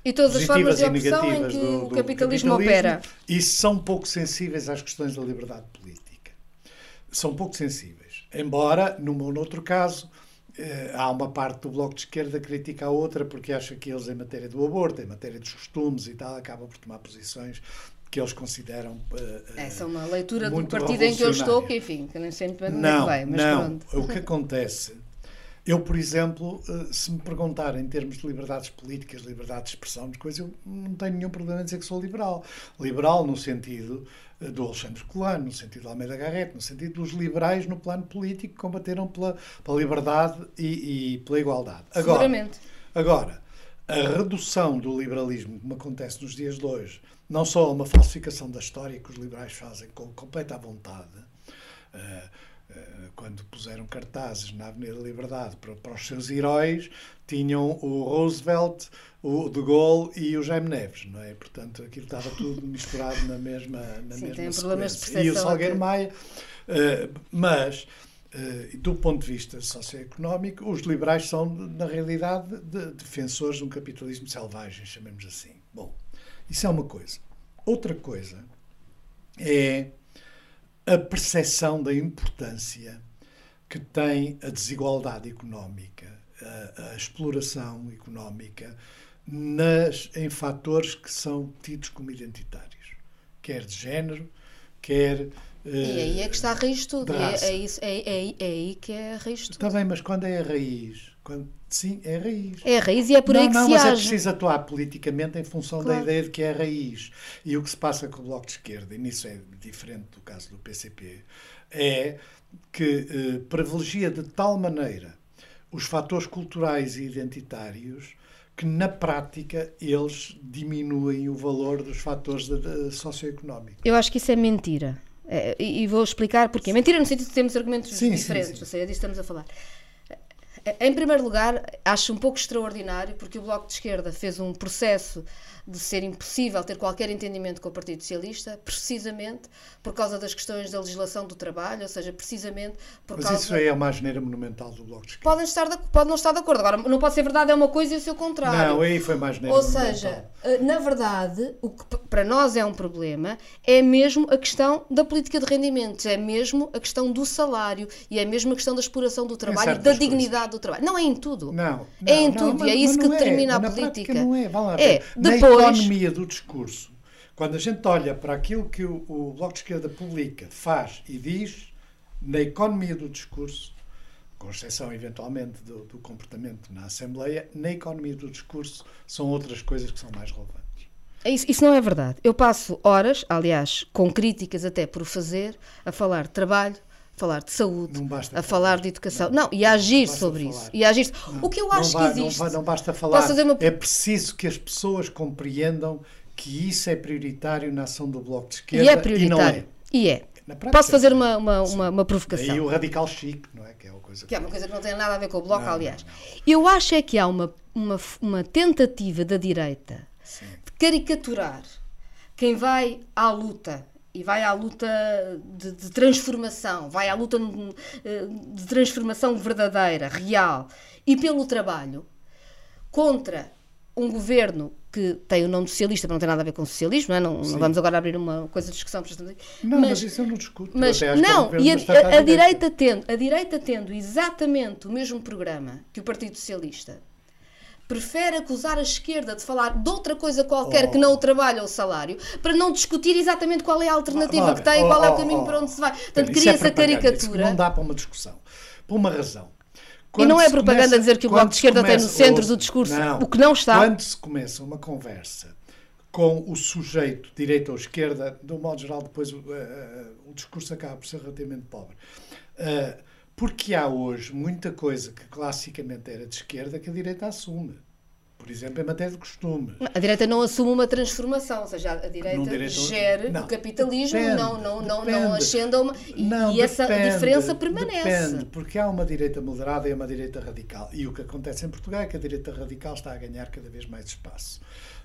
e todas as formas de opção em que do, do o capitalismo, capitalismo opera. E são pouco sensíveis às questões da liberdade política. São pouco sensíveis. Embora, num ou noutro caso, eh, há uma parte do Bloco de Esquerda que critica a outra porque acha que eles, em matéria do aborto, em matéria dos costumes e tal, acabam por tomar posições que eles consideram. Uh, Essa é uma leitura do partido em que eu estou, que enfim, que nem sempre não, vai, mas não. Pronto. O que acontece. Eu, por exemplo, se me perguntarem em termos de liberdades políticas, liberdade de expressão, de coisas, eu não tenho nenhum problema em dizer que sou liberal. Liberal no sentido do Alexandre Colano, no sentido de Almeida Garrett, no sentido dos liberais no plano político que combateram pela, pela liberdade e, e, pela igualdade. Agora, Seguramente. Agora, a redução do liberalismo, como acontece nos dias de hoje, não só uma falsificação da história que os liberais fazem com completa vontade, uh, uh, quando puseram cartazes na Avenida da Liberdade para, para os seus heróis, tinham o Roosevelt, o De Gaulle e o Jaime Neves, não é? Portanto, aquilo estava tudo misturado na mesma na Sim, mesma de E o Salgueiro Maia, uh, mas do ponto de vista socioeconómico, os liberais são, na realidade, de, defensores de um capitalismo selvagem, chamemos assim. Bom, isso é uma coisa. Outra coisa é a percepção da importância que tem a desigualdade económica, a, a exploração económica nas, em fatores que são tidos como identitários, quer de género, quer. E aí é que está a raiz de tudo. É, é, isso, é, é, é, aí que é a raiz de tudo. Está bem, mas quando é a raiz? Quando, sim, é a raiz. É a raiz e é por não, aí que não, se mas age. é preciso atuar politicamente em função claro. da ideia de que é a raiz. E o que se passa com o Bloco de Esquerda, e nisso é diferente do caso do PCP, é que eh, privilegia de tal maneira os fatores culturais e identitários que na prática eles diminuem o valor dos fatores de, de, socioeconómicos. Eu acho que isso é mentira. É, e, e, vou explicar porquê. Mentira no sentido de termos argumentos sim, diferentes, sim, sim. ou seja, disso estamos a falar. Em primeiro lugar, acho um pouco extraordinário porque o Bloco de Esquerda fez um processo de ser impossível ter qualquer entendimento com o Partido Socialista, precisamente por causa das questões da legislação do trabalho, ou seja, precisamente por Mas causa... isso aí é uma asneira monumental do Bloco de Esquerda. Podem estar de, pode não estar de acordo. Agora, não pode ser verdade, é uma coisa e o seu contrário. Não, aí foi mais asneira Ou seja, eh, na verdade, o que para nós é um problema é mesmo a questão da política de rendimentos, é mesmo a questão do salário e é mesmo a questão da exploração do trabalho e da dignidade coisas. do trabalho. Não é em tudo. Não. não é em tudo mas, e é isso que é. determina a política. Não é, Vá lá é. Depois... Na economia do discurso, quando a gente olha para aquilo que o, o Bloco de Esquerda publica, faz e diz, na economia do discurso, com exceção eventualmente do, do, comportamento na Assembleia, na economia do discurso são outras coisas que são mais relevantes. Isso, isso não é verdade. Eu passo horas, aliás, com críticas até por fazer, a falar de trabalho, falar de saúde, a falar de educação. Não, não e a agir sobre falar. isso. E a agir... Não, o que eu acho vai, que existe. Não, não basta falar. Uma... É preciso que as pessoas compreendam que isso é prioritário na ação do Bloco de Esquerda. E é prioritário. E, é. E é. Posso fazer uma, uma, uma, uma, provocação? E o radical chique, não é? Que é, uma coisa que... que é uma coisa que não tem nada a ver com o Bloco, não, aliás. Não, Eu acho é que há uma, uma, uma tentativa da direita Sim. de caricaturar quem vai à luta e vai à luta de, de, transformação, vai à luta de transformação verdadeira, real e pelo trabalho contra um governo que tem o nome socialista, mas não tem nada a ver com socialismo, não, é? não, não vamos agora abrir uma coisa de discussão. Não, mas, mas isso eu não discuto. Mas, não, e a, a, a, direita tendo, a direita tendo exatamente o mesmo programa que o Partido Socialista, prefere acusar a esquerda de falar de outra coisa qualquer oh. que não o trabalho ou o salário, para não discutir exatamente qual é a alternativa que tem, oh, qual é o caminho oh, para onde se vai. Portanto, cria-se é a caricatura. não dá para uma discussão. Por uma razão. Quando e não é propaganda começa, dizer que o Bloco de Esquerda começa, tem no centro do discurso não, o que não está. Quando se começa uma conversa com o sujeito, direita ou esquerda, de um modo geral, depois uh, uh, o discurso acaba por ser relativamente pobre. Uh, porque há hoje muita coisa que classicamente era de esquerda que a direita assume. Por exemplo, em matéria de costumes. A direita não assume uma transformação, ou seja, a direita direito, gere não, o capitalismo, depende, não, não, não, não ascenda uma. E, não, e essa depende, diferença permanece. Depende, porque há uma direita moderada e uma direita radical. E o que acontece em Portugal é que a direita radical está a ganhar cada vez mais espaço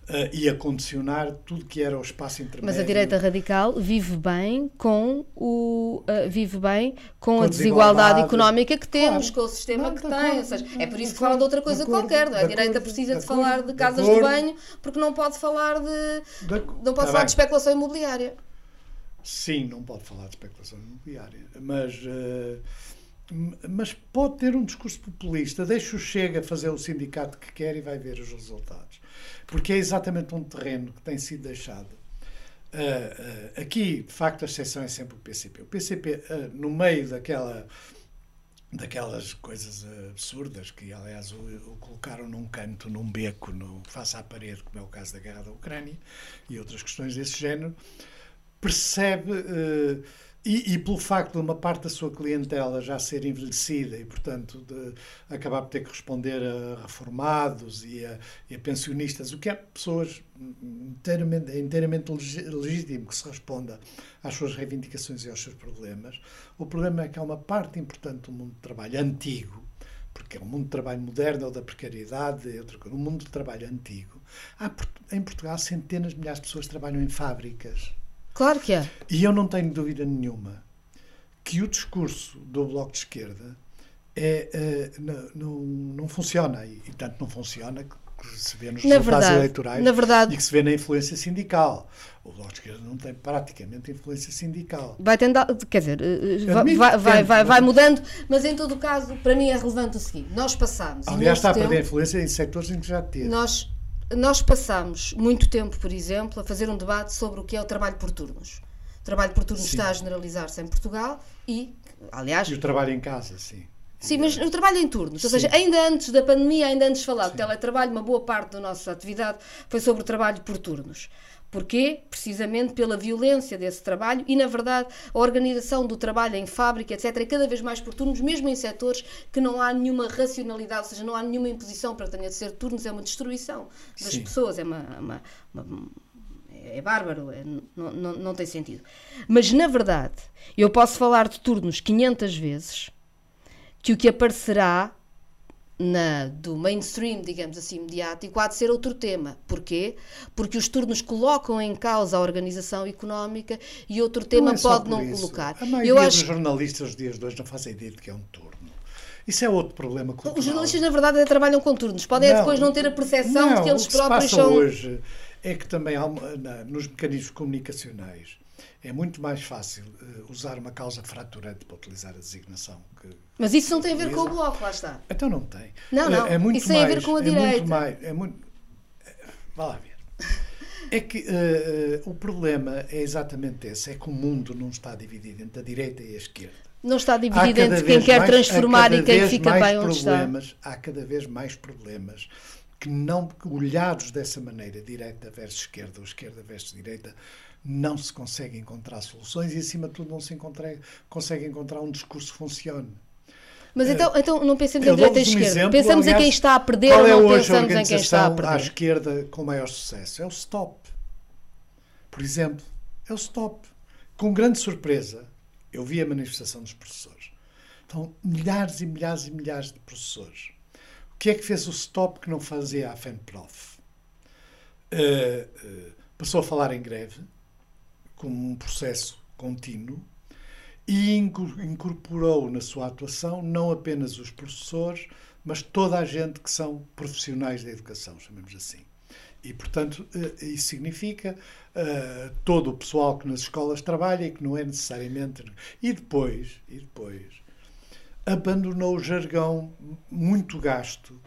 uh, e a condicionar tudo que era o espaço intermédio. Mas a direita radical vive bem com o uh, vive bem com, com a desigualdade, económica que temos, claro. com o sistema não, que tem. Ou seja, é por isso que fala de outra coisa de acordo, qualquer. Não é? A direita precisa de, de falar de casas de, de, banho porque não pode falar de, não pode tá falar bem. de especulação imobiliária. Sim, não pode falar de especulação imobiliária, mas uh, mas pode ter um discurso populista. Deixa o Chega fazer o sindicato que quer e vai ver os resultados. Porque é exatamente um terreno que tem sido deixado. Uh, uh, aqui, de facto, a exceção é sempre o PCP. O PCP, uh, no meio daquela, daquelas coisas absurdas que, aliás, o, o, colocaram num canto, num beco, no, face à parede, como é o caso da guerra da Ucrânia e outras questões desse género, percebe e, e, pelo facto de uma parte da sua clientela já ser envelhecida e, portanto, de acabar por ter que responder a reformados e a, e a pensionistas, o que é pessoas inteiramente, é inteiramente legítimo que se responda às suas reivindicações e aos seus problemas. O problema é que há uma parte importante do mundo do trabalho antigo, porque é um mundo de trabalho moderno ou da precariedade, é coisa, um mundo de trabalho antigo. Há, em Portugal, centenas de milhares de pessoas trabalham em fábricas Claro que é. E eu não tenho dúvida nenhuma que o discurso do Bloco de Esquerda é, é não, não, não, funciona. E, e, tanto não funciona que se vê nos na resultados verdade, eleitorais verdade, e que se vê na influência sindical. O Bloco de Esquerda não tem praticamente influência sindical. Vai tentar, quer dizer, eh, eh, Admito, vai, vai, vai, vai, mudando, mas em todo o caso, para mim é relevante o seguinte: nós passamos. Aliás, está a perder influência em setores em que já teve. Nós nós passamos muito tempo, por exemplo, a fazer um debate sobre o que é o trabalho por turnos. O trabalho por turnos sim. está a generalizar-se em Portugal e, aliás. E o trabalho em casa, sim. Sim, mas o trabalho em turnos, ou seja, ainda antes da pandemia, ainda antes de falar do teletrabalho, uma boa parte da nossa atividade foi sobre o trabalho por turnos. Porquê? Precisamente pela violência desse trabalho e, na verdade, a organização do trabalho em fábrica, etc., é cada vez mais por turnos, mesmo em setores que não há nenhuma racionalidade, ou seja, não há nenhuma imposição para que tenha de ser turnos, é uma destruição das Sim. pessoas, é uma, uma, uma é bárbaro, é, não, não, não tem sentido. Mas, na verdade, eu posso falar de turnos 500 vezes, que o que aparecerá na, do mainstream, digamos assim, mediático, há de ser outro tema. Porquê? Porque os turnos colocam em causa a organização económica e outro tema não é pode não isso. colocar. A maioria Eu acho... dos jornalistas dos dias de hoje não fazem ideia de que é um turno. Isso é outro problema cultural. Os jornalistas, na verdade, é, trabalham com turnos. Podem não, depois não ter a percepção não, de que eles próprios são. hoje é que também há, nos mecanismos comunicacionais é muito mais fácil uh, usar uma causa fraturante para utilizar a designação. Que, Mas isso não tem a ver com o bloco, lá está. Então não tem. Não, não. É, é muito isso mais, tem a ver com a é direita. Muito mais, é muito, é, vá lá ver. É que uh, o problema é exatamente esse: é que o mundo não está dividido entre a direita e a esquerda. Não está dividido entre quem quer mais, transformar e quem fica bem onde está. Há cada vez mais problemas que não olhados dessa maneira, direita versus esquerda ou esquerda versus direita, não se consegue encontrar soluções e, acima de tudo, não se encontra, consegue encontrar um discurso que funcione. Mas então, então não pensemos em direita e esquerda. Exemplo, pensamos aliás, em quem está a perder ou não é pensamos em quem está a perder. à esquerda com maior sucesso? É o Stop. Por exemplo, é o Stop. Com grande surpresa, eu vi a manifestação dos professores. Então, milhares e milhares e milhares de professores. O que é que fez o Stop que não fazia a FENPROF? Uh, uh, passou a falar em greve, como um processo contínuo e incorporou na sua atuação não apenas os professores, mas toda a gente que são profissionais da educação, chamemos assim. E, portanto, eh, isso significa uh, todo o pessoal que nas escolas trabalha e que não é necessariamente. E depois, e depois abandonou o jargão muito gasto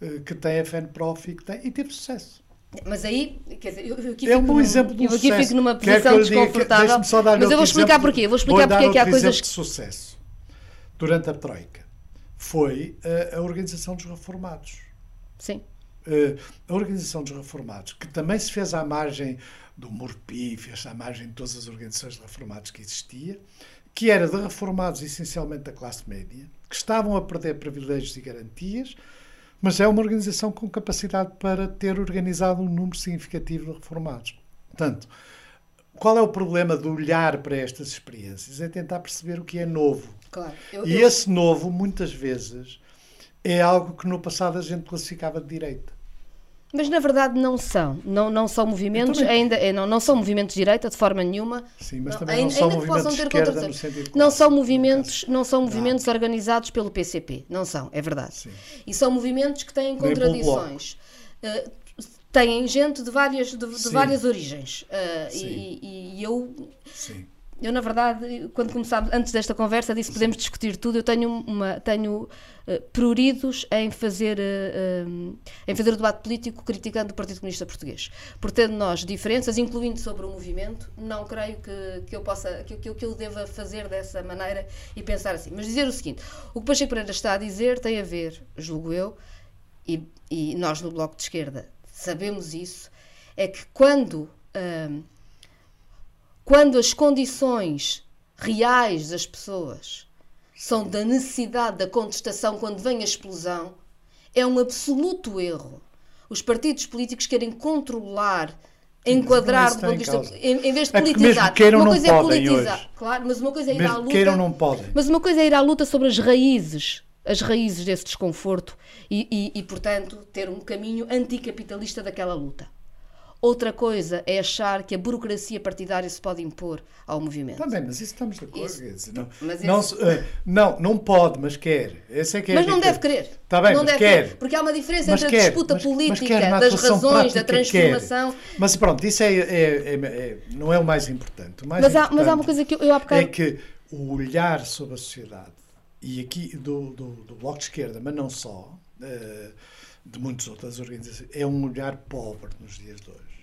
uh, que tem a FENPROF e, que tem, e teve sucesso. Mas aí, quer dizer, eu aqui é um bom exemplo de eu aqui fico numa posição desconfortável. Que, mas eu vou explicar porquê. Eu vou explicar porque é que há coisas. de sucesso durante a Troika foi a, a Organização dos Reformados. Sim. Uh, a Organização dos Reformados, que também se fez à margem do Morpi, fez à margem de todas as organizações de reformados que existia, que era de reformados essencialmente da classe média, que estavam a perder privilégios e garantias, mas é uma organização com capacidade para ter organizado um número significativo de reformados. Portanto, qual é o problema de olhar para estas experiências? É tentar perceber o que é novo. Claro. Eu, e eu... esse novo, muitas vezes, é algo que no passado a gente classificava de direita. Mas na verdade não são. Não, não são movimentos, também... ainda é, não, não são movimentos de direita de forma nenhuma. Sim, mas também não, não são movimentos de esquerda no sentido Não são movimentos, não são movimentos organizados pelo PCP. Não são, é verdade. Sim. E são movimentos que têm contradições. Uh, têm gente de várias, de, de várias origens. Uh, e, e, eu. Sim Eu, na verdade, quando começámos, antes desta conversa, disse que podemos discutir tudo. Eu tenho, uma, tenho uh, pruridos em fazer, uh, uh, em fazer o debate político criticando o Partido Comunista Português. Por ter nós diferenças, incluindo sobre o movimento, não creio que, que eu possa, que, que, que eu deva fazer dessa maneira e pensar assim. Mas dizer o seguinte: o que Pacheco Pereira está a dizer tem a ver, julgo eu, e, e nós no Bloco de Esquerda sabemos isso, é que quando quando as condições reais das pessoas são da necessidade da contestação quando vem a explosão, é um absoluto erro. Os partidos políticos querem controlar, enquadrar do ponto de vista. Em, em, vez de é politizar. É uma coisa é politizar, hoje. claro, mas uma coisa é ir mesmo à luta. Queiram, não podem. Mas uma coisa é ir à luta sobre as raízes as raízes desse desconforto e, e, e, portanto, ter um caminho anticapitalista daquela luta. Outra coisa é achar que a burocracia partidária se pode impor ao movimento. Também, mas isso estamos de acordo. Isso, não, não, uh, não, não pode, mas quer. Esse é que é mas não deve querer. Está bem, não mas quer. Querer, porque há uma diferença mas entre a disputa mas, política, mas das razões, da transformação. Quer. Mas pronto, isso é, é, é, é, não é o mais importante. O mais mas, importante há, mas há uma coisa que eu, eu há bocado... É que o olhar sobre a sociedade, e aqui do, do, do Bloco de Esquerda, mas não só, uh, de muitas outras organizações, é um olhar pobre nos dias de hoje.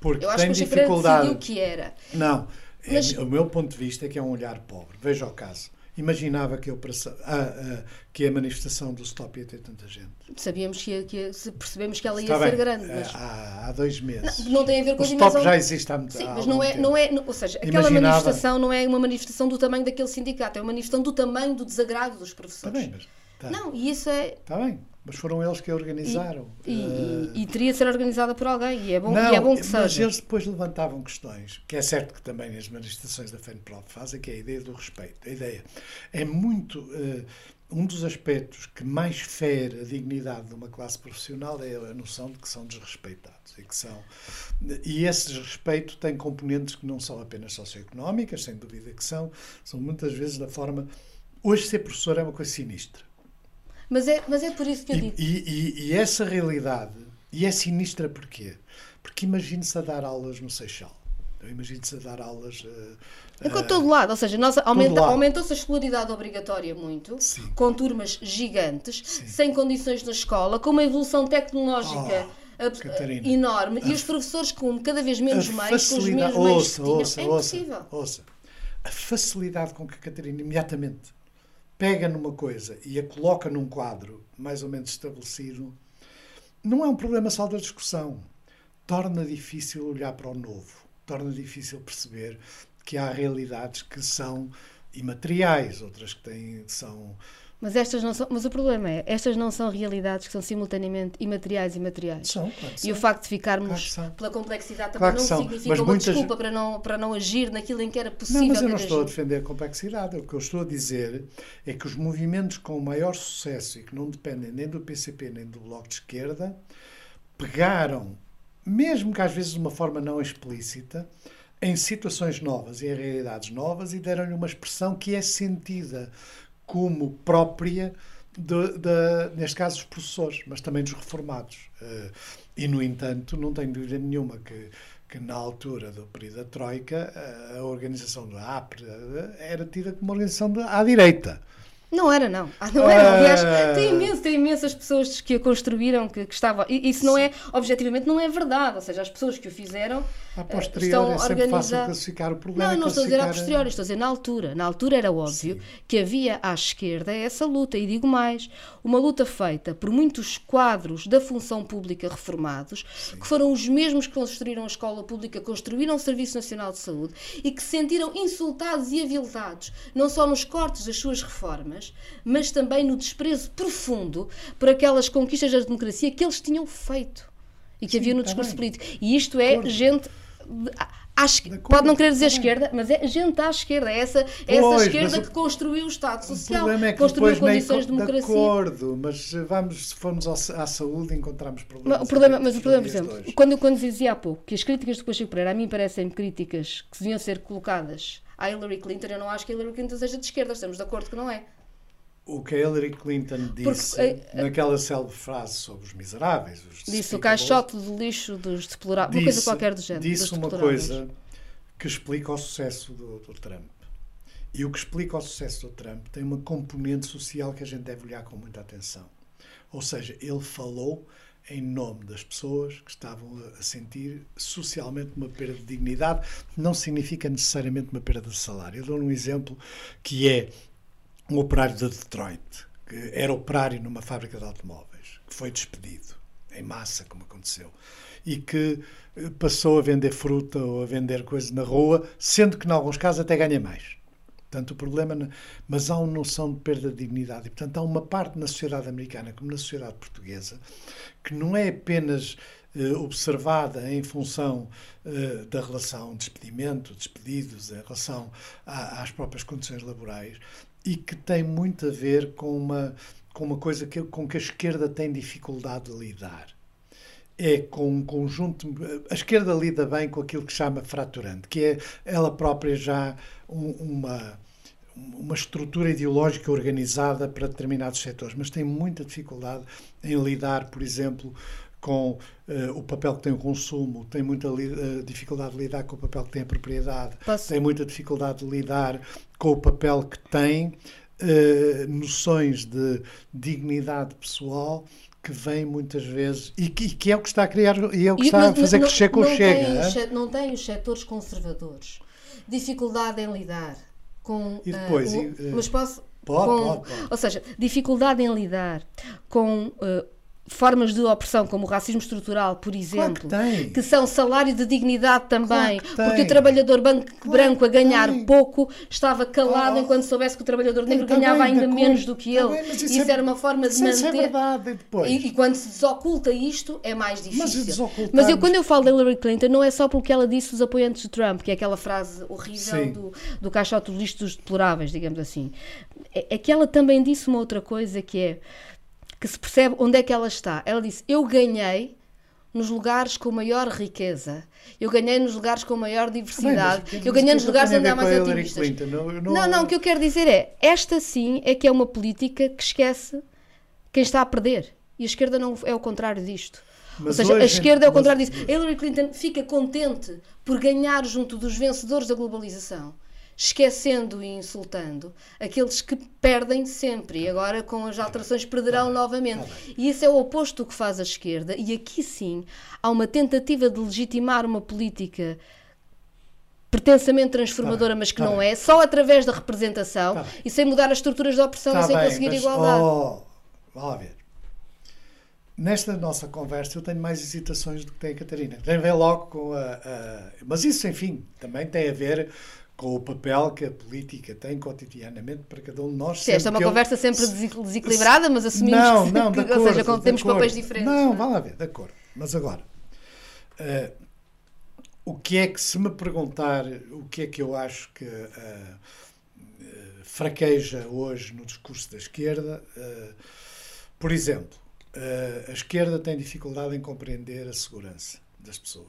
Porque eu acho tem que dificuldade. o que era. Não, é, Mas... o meu ponto de vista é que é um olhar pobre. Veja o caso. Imaginava que, eu, ah, ah, que a manifestação do Stop ia ter tanta gente. Sabíamos que, ia, que ia, percebemos que ela ia Está ser bem. grande. Mas... Há, há, dois meses. Não, <laughs> não, tem a ver com o a dimensão. Stop já existe há muito Sim, mas não é, não é. Ou seja, aquela Imaginava... manifestação não é uma manifestação do tamanho daquele sindicato, é uma manifestação do tamanho do desagrado dos professores. Bem, mas. Tá. Não, e isso é. Está bem. Mas foram eles que a organizaram. E, e, uh... e, teria de ser organizada por alguém, e é bom, não, e é bom que seja. Mas eles depois levantavam questões, que é certo que também as manifestações da FENPROP fazem, que é a ideia do respeito. A ideia é muito. Uh, um dos aspectos que mais fere a dignidade de uma classe profissional é a noção de que são desrespeitados e que são e esse desrespeito tem componentes que não são apenas socioeconómicas, sem dúvida que são, são muitas vezes da forma hoje ser professor é uma coisa sinistra mas é, mas é por isso que eu e, digo. E, e, e, essa realidade, e é sinistra porquê? Porque imagine-se a dar aulas no Seixal. Imagine-se a dar aulas. Uh, é com todo lado, ou seja, aumenta, aumentou-se a escolaridade obrigatória muito, Sim. com turmas gigantes, Sim. sem condições na escola, com uma evolução tecnológica. Oh, enorme a, e os professores com cada vez menos mais com os mesmos ouça, ouça, é impossível. Ouça, ouça. A facilidade com que a Catarina imediatamente pega numa coisa e a coloca num quadro mais ou menos estabelecido, não é um problema só da discussão. Torna difícil olhar para o novo, torna difícil perceber que há realidades que são imateriais, outras que têm, são mas estas não são, mas o problema é, estas não são realidades que são simultaneamente imateriais e materiais. São, claro E o facto de ficarmos claro pela complexidade também claro não significa mas uma muitas... desculpa para não, para não agir naquilo em que era possível. Não, mas eu não agir. estou a defender a complexidade. O que eu estou a dizer é que os movimentos com maior sucesso e que não dependem nem do PCP nem do Bloco de Esquerda pegaram, mesmo que às vezes de uma forma não explícita, em situações novas e em realidades novas e deram-lhe uma expressão que é sentida como própria, de, de, neste caso, dos professores, mas também dos reformados. Uh, e, no entanto, não tenho dúvida nenhuma que, que na altura do período da Troika, a organização da APRE era tida como uma organização de, à direita. Não era, não. Ah, não era. Aliás, tem, imenso, tem imensas pessoas que a construíram que, que estavam. Isso não é, objetivamente, não é verdade. Ou seja, as pessoas que o fizeram. A posteriori estão é sempre fácil classificar o problema. Não, não estou a dizer a posteriori, estou a dizer na altura. Na altura era óbvio Sim. que havia à esquerda essa luta. E digo mais: uma luta feita por muitos quadros da função pública reformados, Sim. que foram os mesmos que construíram a escola pública, construíram o Serviço Nacional de Saúde e que se sentiram insultados e aviltados, não só nos cortes das suas reformas mas também no desprezo profundo por aquelas conquistas da democracia que eles tinham feito e que Sim, havia no tá discurso político. E isto é gente. Acho, pode não querer dizer tá esquerda, mas é gente à esquerda, é essa, é essa esquerda que construiu o Estado Social, o é que construiu condições de democracia. De acordo, mas vamos, se formos à saúde, encontramos problemas. Mas o problema, mas o problema por exemplo, quando, quando dizia há pouco que as críticas do Pacheco Pereira a mim parecem críticas que deviam ser colocadas à Hillary Clinton, eu não acho que a Hillary Clinton seja de esquerda, estamos de acordo que não é o que a Hillary Clinton disse Porque, uh, naquela célebre frase sobre os miseráveis. Os disse o caixote de lixo dos deploráveis, uma coisa qualquer do género. Disse uma coisa que explica o sucesso do, do Trump. E o que explica o sucesso do Trump tem uma componente social que a gente deve olhar com muita atenção. Ou seja, ele falou em nome das pessoas que estavam a sentir socialmente uma perda de dignidade. Não significa necessariamente uma perda de salário. Eu dou um exemplo que é um operário de Detroit, que era operário numa fábrica de automóveis, que foi despedido em massa, como aconteceu, e que eh, passou a vender fruta ou a vender coisas na rua, sendo que, em alguns casos, até ganha mais. Portanto, o problema. Mas há uma noção de perda de dignidade. E, portanto, há uma parte na sociedade americana, como na sociedade portuguesa, que não é apenas eh, observada em função eh, da relação despedimento, despedidos, em relação a, às próprias condições laborais, e que tem muito a ver com uma, com uma coisa que, com que a esquerda tem dificuldade de lidar. É com um conjunto. A esquerda lida bem com aquilo que chama fraturante, que é ela própria já um, uma uma estrutura ideológica organizada para determinados setores, mas tem muita dificuldade em lidar, por exemplo, com uh, o papel que tem o consumo, tem muita uh, dificuldade de lidar com o papel que tem a propriedade, Posso... tem muita dificuldade de lidar com o papel que tem uh, noções de dignidade pessoal que vem muitas vezes e que, que, é o que está a criar e é o que e, está mas, a fazer não, crescer com o Chega. Tem, não tem os setores conservadores dificuldade em lidar com. E depois, uh, mas posso. Pode, com, pode, pode. Ou seja, dificuldade em lidar com formas de opressão, como o racismo estrutural, por exemplo, claro que, que, são salário de dignidade também, claro porque o trabalhador branco, claro branco a ganhar pouco estava calado oh, enquanto soubesse que o trabalhador negro ganhava ainda menos do que ele. Bem, isso, isso é, era uma forma de manter. É verdade, e, e, quando se desoculta isto, é mais difícil. Mas, mas eu, quando eu falo da Hillary Clinton, não é só pelo que ela disse dos apoiantes de Trump, que é aquela frase horrível do, do caixote do lixo dos deploráveis, digamos assim. É, é que ela também disse uma outra coisa que é que se percebe onde é que ela está. Ela disse: Eu ganhei nos lugares com maior riqueza. Eu ganhei nos lugares com maior diversidade. Bem, eu ganhei nos lugares onde há mais ativistas. Não, não... não, não, o que eu quero dizer é, esta sim é que é uma política que esquece quem está a perder. E a esquerda não é o contrário disto. Mas Ou seja, a esquerda é o contrário disso. Hillary Clinton fica contente por ganhar junto dos vencedores da globalização esquecendo e insultando aqueles que perdem sempre e agora com as alterações perderão tá novamente. Tá e isso é o oposto do que faz a esquerda. E aqui sim há uma tentativa de legitimar uma política pretensamente transformadora, tá mas que tá não bem. é, só através da representação tá e sem mudar as estruturas de opressão tá e sem bem, conseguir mas, igualdade. Oh, lá ver. Nesta nossa conversa eu tenho mais hesitações do que tem a Catarina. Tem a ver logo com a, a... Mas isso, enfim, também tem a ver com o papel que a política tem cotidianamente para cada um de nós. Sim, esta é uma conversa eu... sempre desequilibrada, mas assumimos não, que, <laughs> não, que, acordo, ou seja, quando temos acordo. papéis diferentes. Não, não é? vá lá ver, de acordo. Mas agora, uh, o que é que, se me perguntar o que é que eu acho que uh, uh, fraqueja hoje no discurso da esquerda, por exemplo, a esquerda tem dificuldade em compreender a segurança das pessoas.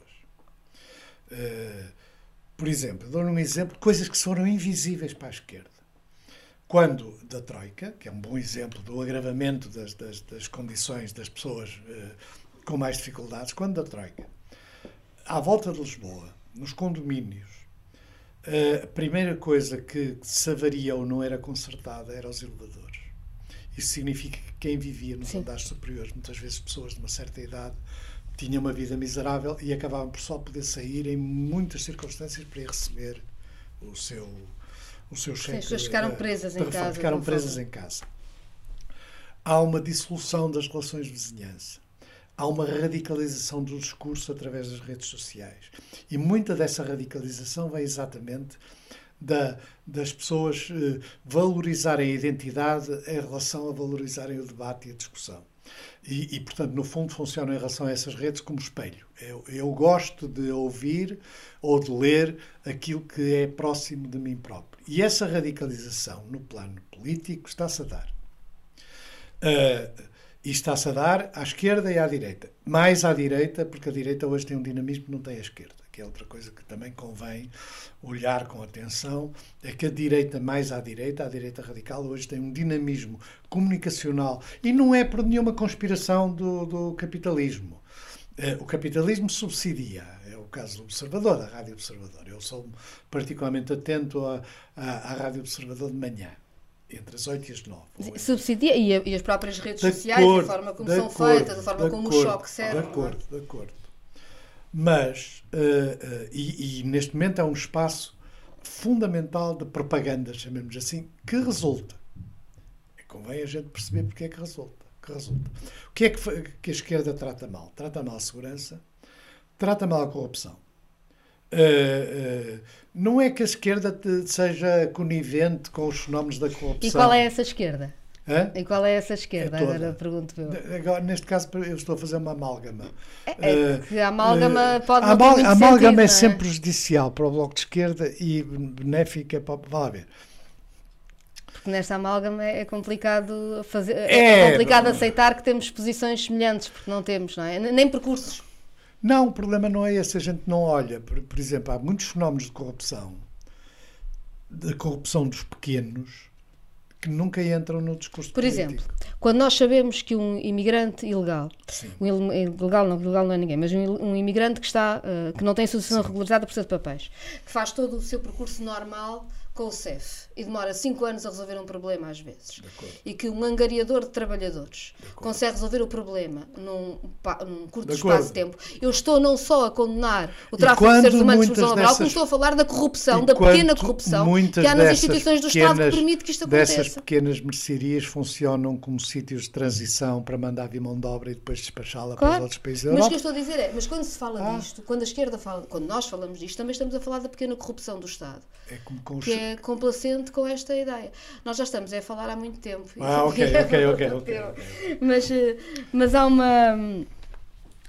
Uh, por exemplo, dou um exemplo de coisas que foram invisíveis para a esquerda. Quando da Troika, que é um bom exemplo do agravamento das, das, das condições das pessoas eh, com mais dificuldades, quando da Troika, à volta de Lisboa, nos condomínios, eh, a primeira coisa que se avaria ou não era consertada era os elevadores. Isso significa que quem vivia nos Sim. andares superiores, muitas vezes pessoas de uma certa idade, tinha uma vida miserável e acabavam por só poder sair em muitas circunstâncias para ir receber o seu o seu cheque. As pessoas ficaram presas em casa. Ficaram presas em casa. Há uma dissolução das relações de vizinhança. Há uma radicalização do discurso através das redes sociais. E muita dessa radicalização vem exatamente da, das pessoas eh, valorizarem a identidade em relação a valorizarem o debate e a discussão. E, e, portanto, no fundo, funciona em relação a essas redes como espelho. Eu, eu, gosto de ouvir ou de ler aquilo que é próximo de mim próprio. E essa radicalização no plano político está-se a dar. Uh, e está-se a dar à esquerda e à direita. Mais à direita, porque a direita hoje tem um dinamismo que não tem a esquerda que é outra coisa que também convém olhar com atenção, é que a direita mais à direita, a direita radical, hoje tem um dinamismo comunicacional e não é por nenhuma conspiração do, do capitalismo. Eh, o capitalismo subsidia, é o caso do Observador, da Rádio Observador. Eu sou particularmente atento à, à, à Rádio Observador de manhã entre as 8 e as 9. Subsidia e, e, as próprias redes de sociais, acordo, a forma como são acordo, feitas, a forma como acordo, o choque serve. De acordo, de acordo. Mas, uh, uh, e, e, neste momento é um espaço fundamental de propaganda, chamemos assim, que resulta. E convém a gente perceber porque é que resulta. Que resulta. O que é que, que a esquerda trata mal? Trata mal a segurança, trata mal a corrupção. Uh, não é que a esquerda seja conivente com os fenómenos da corrupção. E qual é essa esquerda? Hã? E qual é essa esquerda? É Agora pergunto eu. Agora, neste caso, eu estou a fazer uma amálgama. É, é a amálgama uh, pode não a, a amálgama é, é sempre prejudicial para o Bloco de Esquerda e benéfica para. Vá lá ver. Porque nesta amálgama é complicado, fazer, é, é complicado aceitar que temos posições semelhantes, porque não temos, não é? Nem percursos. Não, o problema não é esse, a gente não olha. Por, por exemplo, há muitos fenómenos de corrupção, da corrupção dos pequenos, que nunca entram no discurso Por político. exemplo, quando nós sabemos que um imigrante ilegal, um ilegal não, ilegal não é ninguém, mas um, um imigrante que está, uh, que não tem solução regularizada por ser de papéis, que faz todo o seu percurso normal com o CEF e demora 5 anos a resolver um problema às vezes e que um angariador de trabalhadores de consegue resolver o problema num, num curto espaço de tempo, eu estou não só a condenar o tráfico de seres humanos por laboral, como estou a falar da corrupção, da pequena corrupção que há nas instituições do Estado que permite que isto aconteça. Dessas pequenas mercearias funcionam como sítios de transição para mandar vir mão de obra e depois despachá-la claro. para os outros países da Europa. Mas o que eu estou a dizer é, mas quando se fala ah. disto, quando a esquerda fala, quando nós falamos disto, também estamos a falar da pequena corrupção do Estado. É como com os... que é complacente com esta ideia. Nós já estamos a falar há muito tempo. Ah, ok, ok, <laughs> ok. okay, Mas, eh, mas há uma.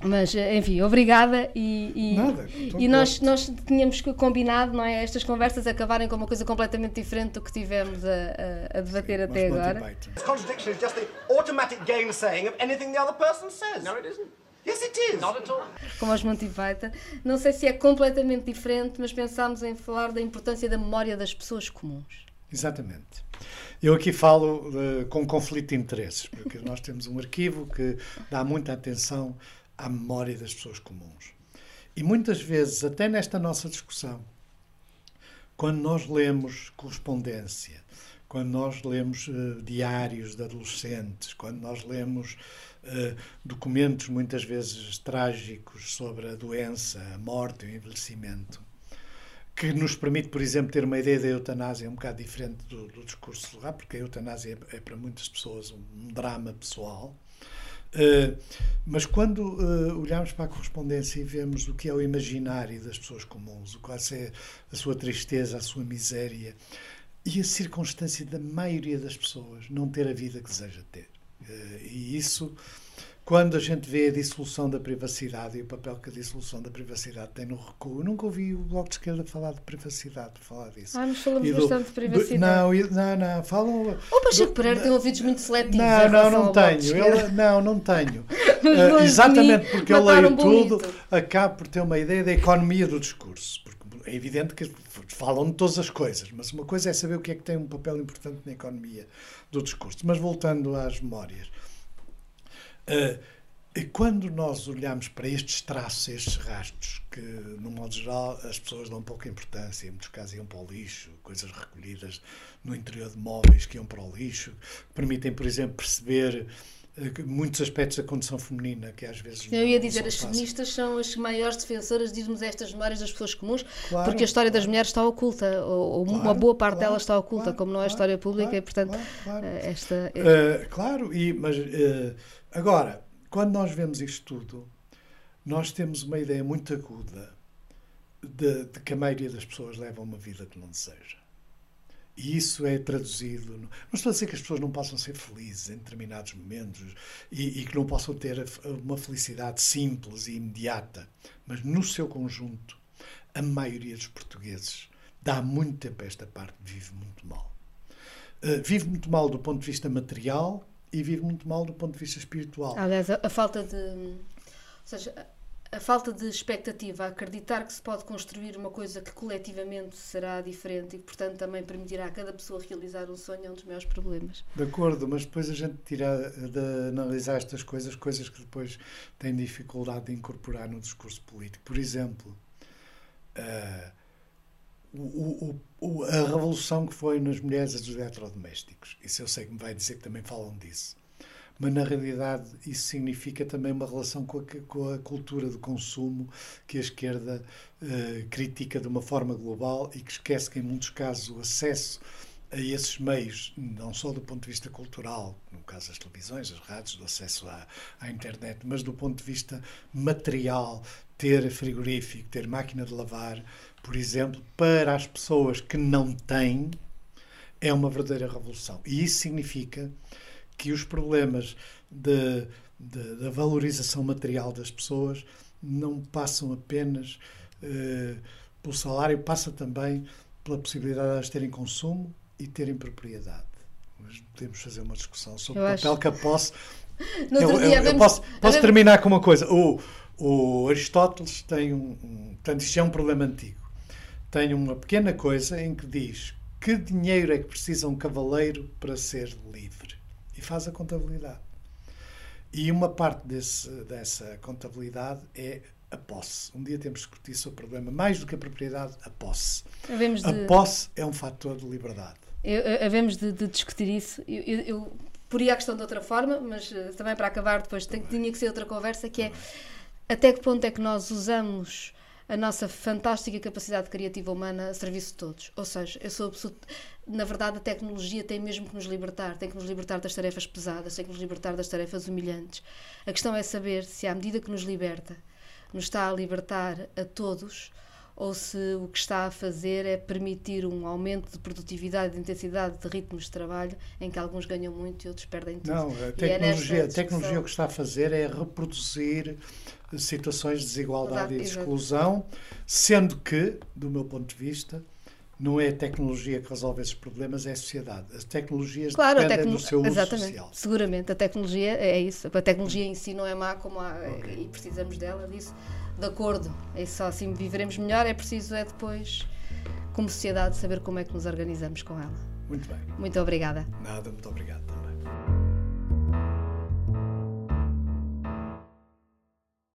Mas, eh, enfim, obrigada e, e, Nada, e nós, nós tínhamos combinado, não é? Estas conversas acabarem com uma coisa completamente diferente do que tivemos a, a, a debater Sim, até agora. Contradiction is just the automatic gainsaying of anything the other person says. No, it isn't. Yes, it is. Not at all. Como os Monty Python. Não sei se é completamente diferente, mas pensámos em falar da importância da memória das pessoas comuns. Exatamente. Eu aqui falo uh, com conflito de interesses, porque nós temos um arquivo que dá muita atenção à memória das pessoas comuns. E muitas vezes, até nesta nossa discussão, quando nós lemos correspondência, quando nós lemos uh, diários de adolescentes, quando nós lemos uh, documentos muitas vezes trágicos sobre a doença, a morte, o envelhecimento, que nos permite, por exemplo, ter uma ideia da eutanásia um bocado diferente do, do discurso lá, porque a eutanásia é, é, para muitas pessoas um, drama pessoal. Uh, mas quando uh, olhamos para a correspondência e vemos o que é o imaginário das pessoas comuns, o qual é a sua tristeza, a sua miséria e a circunstância da maioria das pessoas não ter a vida que deseja ter. Uh, e isso quando a gente vê a dissolução da privacidade e o papel que a dissolução da privacidade tem no recuo, eu nunca ouvi o Bloco de Esquerda falar de privacidade, falar disso. Ah, mas falamos do, bastante de privacidade. Não, não, não, falam... O Pacheco Pereira tem ouvidos muito seletivos Não, não, não tenho. Ele, não, não tenho. uh, exatamente porque eu leio tudo, acabo por ter uma ideia da economia do discurso. É evidente que falam de todas as coisas, mas uma coisa é saber o que é que tem um papel importante na economia do discurso. Mas voltando às memórias Uh, quando nós olhamos para estes traços, estes rastros, que, no modo geral, as pessoas dão pouca importância, em muitos casos iam para o lixo, coisas recolhidas no interior de móveis que iam para o lixo, permitem, por exemplo, perceber muitos aspectos da condição feminina que às vezes. Eu ia dizer, as feministas são as maiores defensoras, diz-nos estas memórias das pessoas comuns, claro, porque a história claro. das mulheres está oculta, ou, claro, uma boa parte dela está oculta, como não é história pública, e portanto, eh, esta. Uh, claro, e, mas. Agora, quando nós vemos isto tudo, nós temos uma ideia muito aguda de, de, que a maioria das pessoas leva uma vida que não deseja. E isso é traduzido. Não estou a dizer que as pessoas não possam ser felizes em determinados momentos e, e que não possam ter uma felicidade simples e imediata, mas no seu conjunto, a maioria dos portugueses dá muito tempo a esta parte, vive muito mal. Uh, vive muito mal do ponto de vista material, e vive muito mal do ponto de vista espiritual. Aliás, a, a falta de. Ou seja, a, falta de expectativa, a acreditar que se pode construir uma coisa que coletivamente será diferente e que, portanto, também permitirá a cada pessoa realizar um sonho é um dos maiores problemas. De acordo, mas depois a gente tira de analisar estas coisas, coisas que depois têm dificuldade de incorporar no discurso político. Por exemplo, uh, o, o, a revolução que foi nas mulheres dos eletrodomésticos. Isso eu sei que me vai dizer que também falam disso. Mas na realidade isso significa também uma relação com a, com a cultura do consumo que a esquerda uh, critica de uma forma global e que esquece que em muitos casos o acesso a esses meios, não só do ponto de vista cultural, no caso das televisões, as rádios, do acesso à, à internet, mas do ponto de vista material, ter frigorífico, ter máquina de lavar, por exemplo, para as pessoas que não têm, é uma verdadeira revolução. E isso significa que os problemas da valorização material das pessoas não passam apenas uh, pelo salário, passa também pela possibilidade de elas terem consumo e terem propriedade. Mas podemos fazer uma discussão sobre eu o papel acho... que a posse. <laughs> eu, eu, eu posso, posso terminar com uma coisa. O, o Aristóteles tem um, um. Portanto, isto é um problema antigo tem uma pequena coisa em que diz que dinheiro é que precisa um cavaleiro para ser livre e faz a contabilidade. E uma parte desse, dessa contabilidade é a posse. Um dia temos que discutir sobre o problema, mais do que a propriedade, a posse. De... A posse é um fator de liberdade. Havemos de, de discutir isso. Eu, eu, eu poria a questão de outra forma, mas uh, também para acabar depois tem, tinha que ser outra conversa, que é até que ponto é que nós usamos a nossa fantástica capacidade criativa humana a serviço de todos. Ou seja, eu sou absoluto. Na verdade, a tecnologia tem mesmo que nos libertar, tem que nos libertar das tarefas pesadas, tem que nos libertar das tarefas humilhantes. A questão é saber se, à medida que nos liberta, nos está a libertar a todos ou se o que está a fazer é permitir um aumento de produtividade, de intensidade, de ritmos de trabalho, em que alguns ganham muito e outros perdem tudo. Não, a tecnologia, é a tecnologia o que está a fazer é reproduzir situações de desigualdade Exato, e de exclusão, sendo que, do meu ponto de vista, não é a tecnologia que resolve esses problemas, é a sociedade. As tecnologias claro, dependem tecno... do seu uso Exatamente. social. Seguramente, a tecnologia é isso. A tecnologia em si não é má como há, okay. e precisamos dela, disso. De acordo, é só assim viveremos melhor, é preciso é depois, como sociedade, saber como é que nos organizamos com ela. Muito bem. Muito obrigada. Nada, muito obrigado.